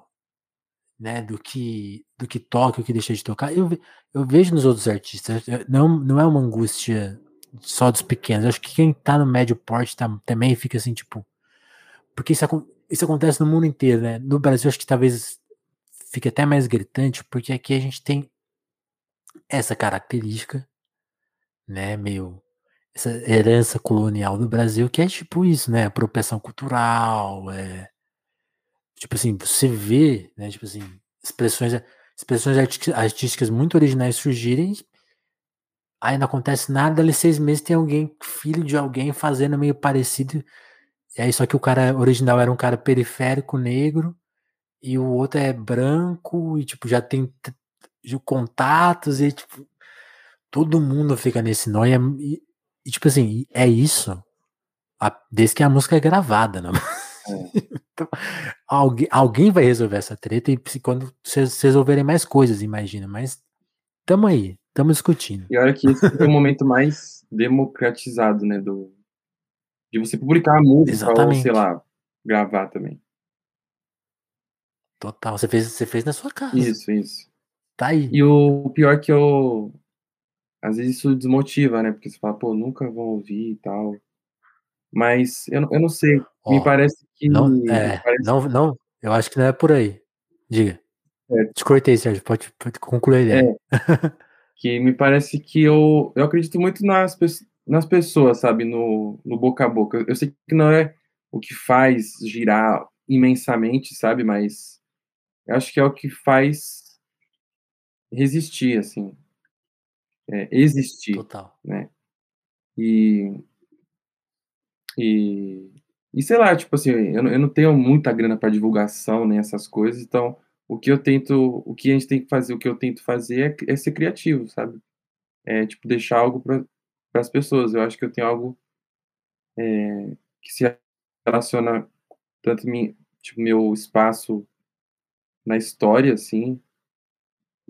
né, do que do que toca o que deixa de tocar, eu, eu vejo nos outros artistas. Não, não é uma angústia só dos pequenos. Eu acho que quem tá no médio porte tá- também fica assim, tipo. Porque isso, isso acontece no mundo inteiro, né? No Brasil, acho que talvez fique até mais gritante, porque aqui a gente tem essa característica, né, meio essa herança colonial do Brasil, que é tipo isso, né, apropriação cultural, é tipo assim, você vê, né, tipo assim, expressões expressões artísticas muito originais surgirem, aí não acontece nada, ali seis meses tem alguém, filho de alguém fazendo meio parecido, e aí só que o cara original era um cara periférico negro, e o outro é branco, e tipo, já tem contatos, e tipo, todo mundo fica nesse nó, e, é- e- e, tipo assim, é isso, a- desde que a música é gravada, né? Então, alguém, alguém vai resolver essa treta e quando vocês vocês resolverem mais coisas, imagina, mas tamo aí, tamo discutindo. E olha que esse é o momento mais democratizado, né? Do, de você publicar a música Exatamente. ou, sei lá, gravar também. Total, você fez, você fez na sua casa, Isso, isso. tá aí. E o pior que eu. Às vezes isso desmotiva, né? Porque você fala, pô, nunca vão ouvir e tal. Mas eu, não- eu não sei. me Ó, parece que. Não, me é, parece não, não, eu acho que não é por aí. Diga. É. Te cortei, Sérgio, pode, pode concluir a ideia. que me parece que eu, eu acredito muito nas, nas pessoas, sabe? No, no boca a boca. Eu sei que não é o que faz girar imensamente, sabe? Mas eu acho que é o que faz resistir, assim. É, existir. Total. né? E, e, e sei lá, tipo assim, eu não, eu não tenho muita grana para divulgação nem essas coisas, então o que eu tento, o que a gente tem que fazer, o que eu tento fazer é, é ser criativo, sabe? É tipo deixar algo para as pessoas. Eu acho que eu tenho algo é, que se relaciona tanto mi, tipo, meu espaço na história, assim,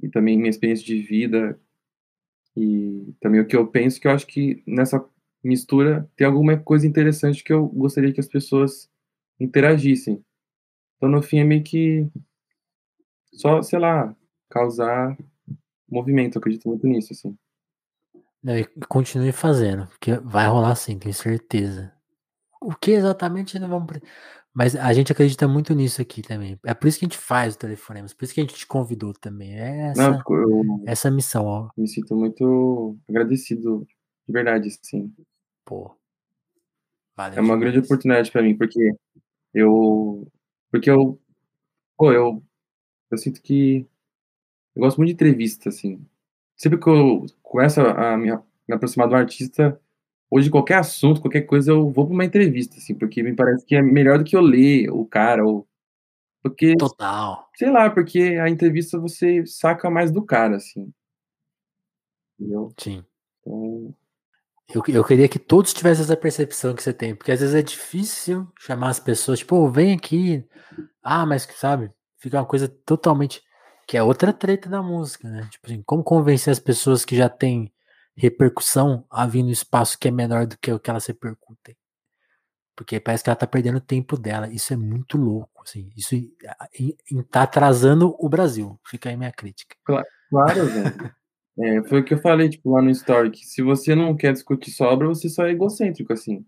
e também minha experiência de vida e também o que eu penso que eu acho que nessa mistura tem alguma coisa interessante que eu gostaria que as pessoas interagissem. Então, no fim, é meio que só, sei lá, causar movimento. Eu acredito muito nisso, assim. E continue fazendo, porque vai rolar sim, tenho certeza. O que exatamente não vamos. Mas a gente acredita muito nisso aqui também. É por isso que a gente faz o telefonema, por isso que a gente te convidou também. É Não, essa, eu essa missão, ó. me sinto muito agradecido, de verdade, assim. Pô. Valeu É uma grande oportunidade para mim, porque eu. Porque eu. Pô, eu. Eu sinto que. Eu gosto muito de entrevista, assim. Sempre que eu começo a me, me aproximar do artista, hoje qualquer assunto, qualquer coisa, eu vou para uma entrevista, assim, porque me parece que é melhor do que eu ler o cara, ou. Porque, Total. sei lá, porque a entrevista você saca mais do cara, assim. Entendeu? Sim. Então, Eu, eu queria que todos tivessem essa percepção que você tem, porque às vezes é difícil chamar as pessoas, tipo, "Ô, vem aqui. Ah, mas sabe, fica uma coisa totalmente. Que é outra treta da música, né? Tipo assim, como convencer as pessoas que já têm repercussão a vir no espaço que é menor do que o que elas repercutem? Porque parece que ela tá perdendo o tempo dela. Isso é muito louco, assim. Isso tá atrasando o Brasil. Fica aí minha crítica. Claro, claro velho. É, foi o que eu falei, tipo, lá no Story, que se você não quer discutir sobra, você só é egocêntrico, assim.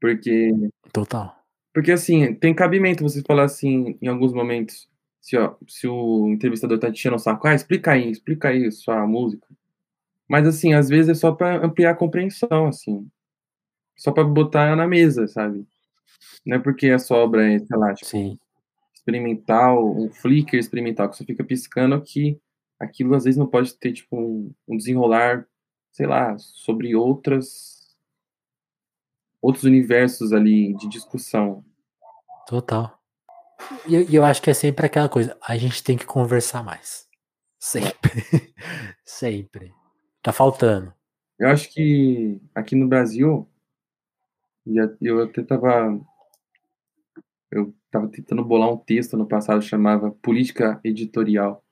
Porque. Total. Porque, assim, tem cabimento você falar assim, em alguns momentos, se, ó, se o entrevistador tá te enchendo o saco, ah, explica aí, explica aí sua música. Mas, assim, às vezes é só para ampliar a compreensão, assim. Só para botar na mesa, sabe? Não é porque a sobra é, sei lá, tipo, Sim. experimental, um flicker experimental, que você fica piscando que aquilo às vezes não pode ter, tipo, um, um desenrolar, sei lá, sobre outras outros universos ali de discussão. Total. E eu, eu, acho que é sempre aquela coisa, a gente tem que conversar mais. Sempre. sempre. Tá faltando. Eu acho que aqui no Brasil, eu até tava. Eu tava tentando bolar um texto no passado chamava Política Editorial.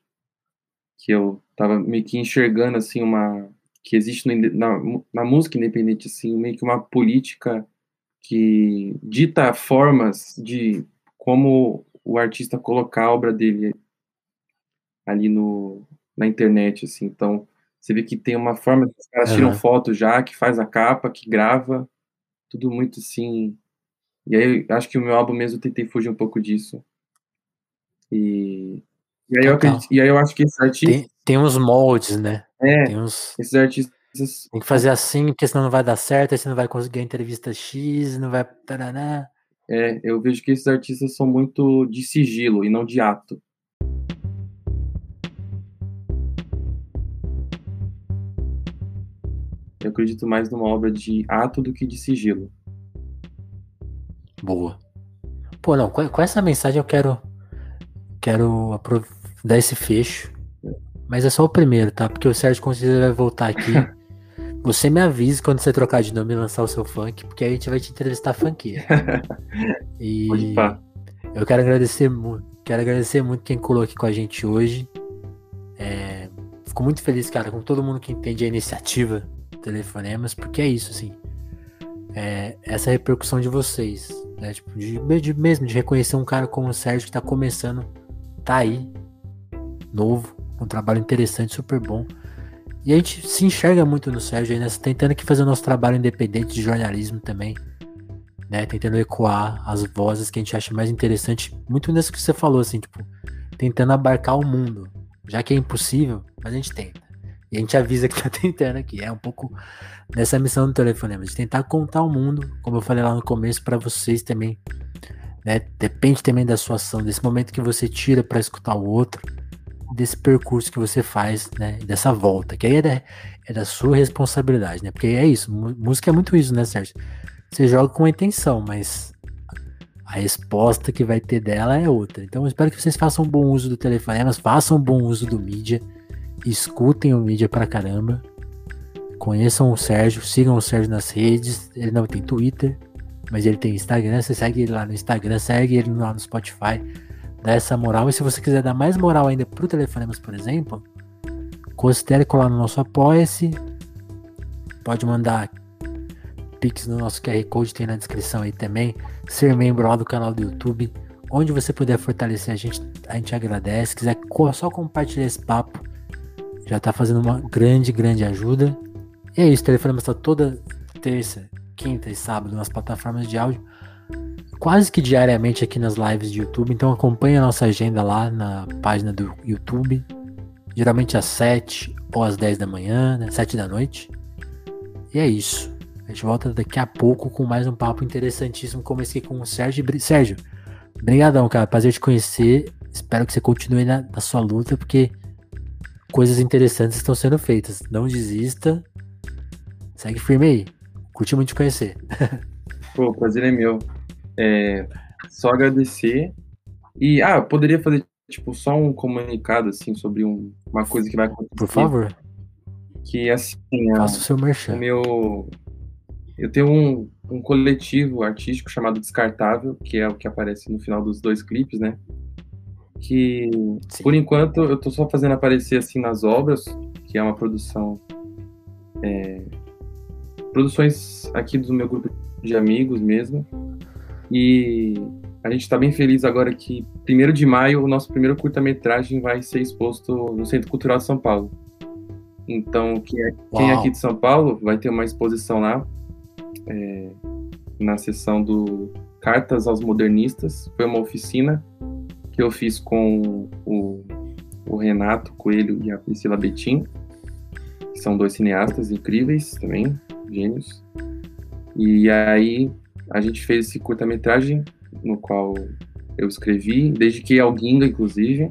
Que eu tava meio que enxergando assim uma que existe na, na música independente, assim, meio que uma política que dita formas de como o artista colocar a obra dele ali no, na internet, assim. Então, você vê que tem uma forma que os caras uhum. tiram foto já, que faz a capa, que grava, tudo muito assim. E aí, acho que o meu álbum mesmo eu tentei fugir um pouco disso. E, e, aí, eu, acredito, e aí eu acho que esse artista. Tem, tem uns moldes, né? É, tem uns... esses artistas. Tem que fazer assim, porque senão não vai dar certo, aí você não vai conseguir a entrevista X, não vai. Taraná. É, eu vejo que esses artistas são muito de sigilo e não de ato. Eu acredito mais numa obra de ato do que de sigilo. Boa. Pô, não, com, essa mensagem eu quero quero dar esse fecho mas é só o primeiro, tá? Porque o Sérgio com certeza vai voltar aqui. Você me avise quando você trocar de nome e lançar o seu funk, porque aí a gente vai te entrevistar funkeiro. e eu quero agradecer muito. Quero agradecer muito quem colou aqui com a gente hoje. É, fico muito feliz, cara, com todo mundo que entende a iniciativa Telefonemas, porque é isso, assim. É, essa repercussão de vocês, né? Tipo, de, de, mesmo de reconhecer um cara como o Sérgio que tá começando, tá aí, novo, um trabalho interessante, super bom. E a gente se enxerga muito no Sérgio aí, né? Tentando aqui fazer o nosso trabalho independente de jornalismo também. Né? Tentando ecoar as vozes que a gente acha mais interessante. Muito nisso que você falou, assim, tipo, tentando abarcar o mundo. Já que é impossível, mas a gente tenta. E a gente avisa que tá tentando aqui. É um pouco nessa missão do telefonema, de tentar contar o mundo, como eu falei lá no começo, para vocês também. Né? Depende também da sua ação, desse momento que você tira para escutar o outro desse percurso que você faz, né? Dessa volta, que aí é da, é da sua responsabilidade, né? Porque é isso, música é muito isso, né, Sérgio? Você joga com a intenção, mas a resposta que vai ter dela é outra. Então eu espero que vocês façam bom uso do telefonemas, façam bom uso do mídia, escutem o mídia pra caramba, conheçam o Sérgio, sigam o Sérgio nas redes, ele não tem Twitter, mas ele tem Instagram, você segue ele lá no Instagram, segue ele lá no Spotify, dar essa moral. E se você quiser dar mais moral ainda pro Telefonemas, por exemplo, considere colar no nosso Apoia-se. Pode mandar Pix no nosso QR Code, tem na descrição aí também. Ser membro lá do canal do YouTube. Onde você puder fortalecer a gente, a gente agradece. Se quiser só compartilhar esse papo, já tá fazendo uma grande, grande ajuda. E é isso, o Telefonemas está toda terça, quinta e sábado nas plataformas de áudio quase que diariamente aqui nas lives de YouTube, então acompanhe a nossa agenda lá na página do YouTube, geralmente às 7 ou às 10 da manhã, né, 7 da noite. E é isso. A gente volta daqui a pouco com mais um papo interessantíssimo aqui com o Sérgio. Sérgio, brigadão, cara. Prazer te conhecer. Espero que você continue na, na sua luta, porque coisas interessantes estão sendo feitas. Não desista. Segue firme aí. Curti muito te conhecer. Pô, o prazer é meu. É, só agradecer. E, ah, poderia fazer, tipo, só um comunicado, assim, sobre um, uma coisa que vai acontecer. Por favor. Que, assim, Faça o seu merchan. O meu... Eu tenho um, um coletivo artístico chamado Descartável, que é o que aparece no final dos dois clipes, né? Que, Sim. por enquanto, eu tô só fazendo aparecer assim nas obras, que é uma produção. é, produções aqui do meu grupo de amigos mesmo. E a gente tá bem feliz agora que, 1 de maio, o nosso primeiro curta-metragem vai ser exposto no Centro Cultural de São Paulo. Então, quem é, quem é aqui de São Paulo vai ter uma exposição lá, é, na seção do Cartas aos Modernistas. Foi uma oficina que eu fiz com o, o Renato Coelho e a Priscila Betim, que são dois cineastas incríveis também, gênios. E aí a gente fez esse curta-metragem, no qual eu escrevi, dediquei ao Guinga, inclusive.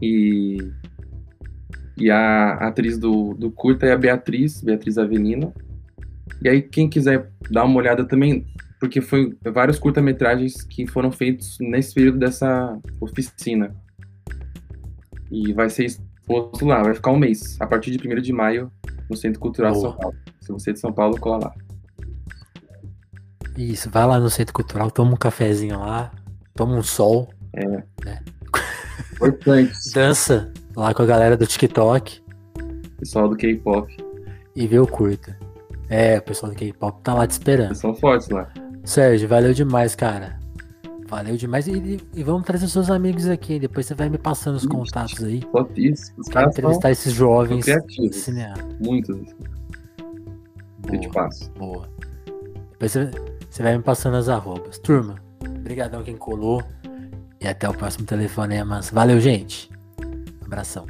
E, e a atriz do, do curta é a Beatriz, Beatriz Avelino. E aí, quem quiser dar uma olhada também, porque foi vários curta-metragens que foram feitos nesse período dessa oficina. E vai ser exposto lá, vai ficar um mês, a partir de 1 de maio, no Centro Cultural Boa. São Paulo. Se você é de São Paulo, cola lá. Isso, vai lá no Centro Cultural, toma um cafezinho lá, toma um sol, Importante, dança lá com a galera do TikTok pessoal do K-pop. e vê o curta. É, o pessoal do K-pop tá lá te esperando. Eles são fortes lá. Sérgio, valeu demais, cara. Valeu demais. E, e vamos trazer seus amigos aqui. Depois você vai me passando os Ixi. contatos aí. Só isso. Os Quero entrevistar esses jovens cineastas. muitos. assim, que eu te Boa, passo. boa. Depois você, você vai me passando as arrobas. Turma, obrigadão quem colou. E até o próximo telefonema. Valeu, gente. Abração.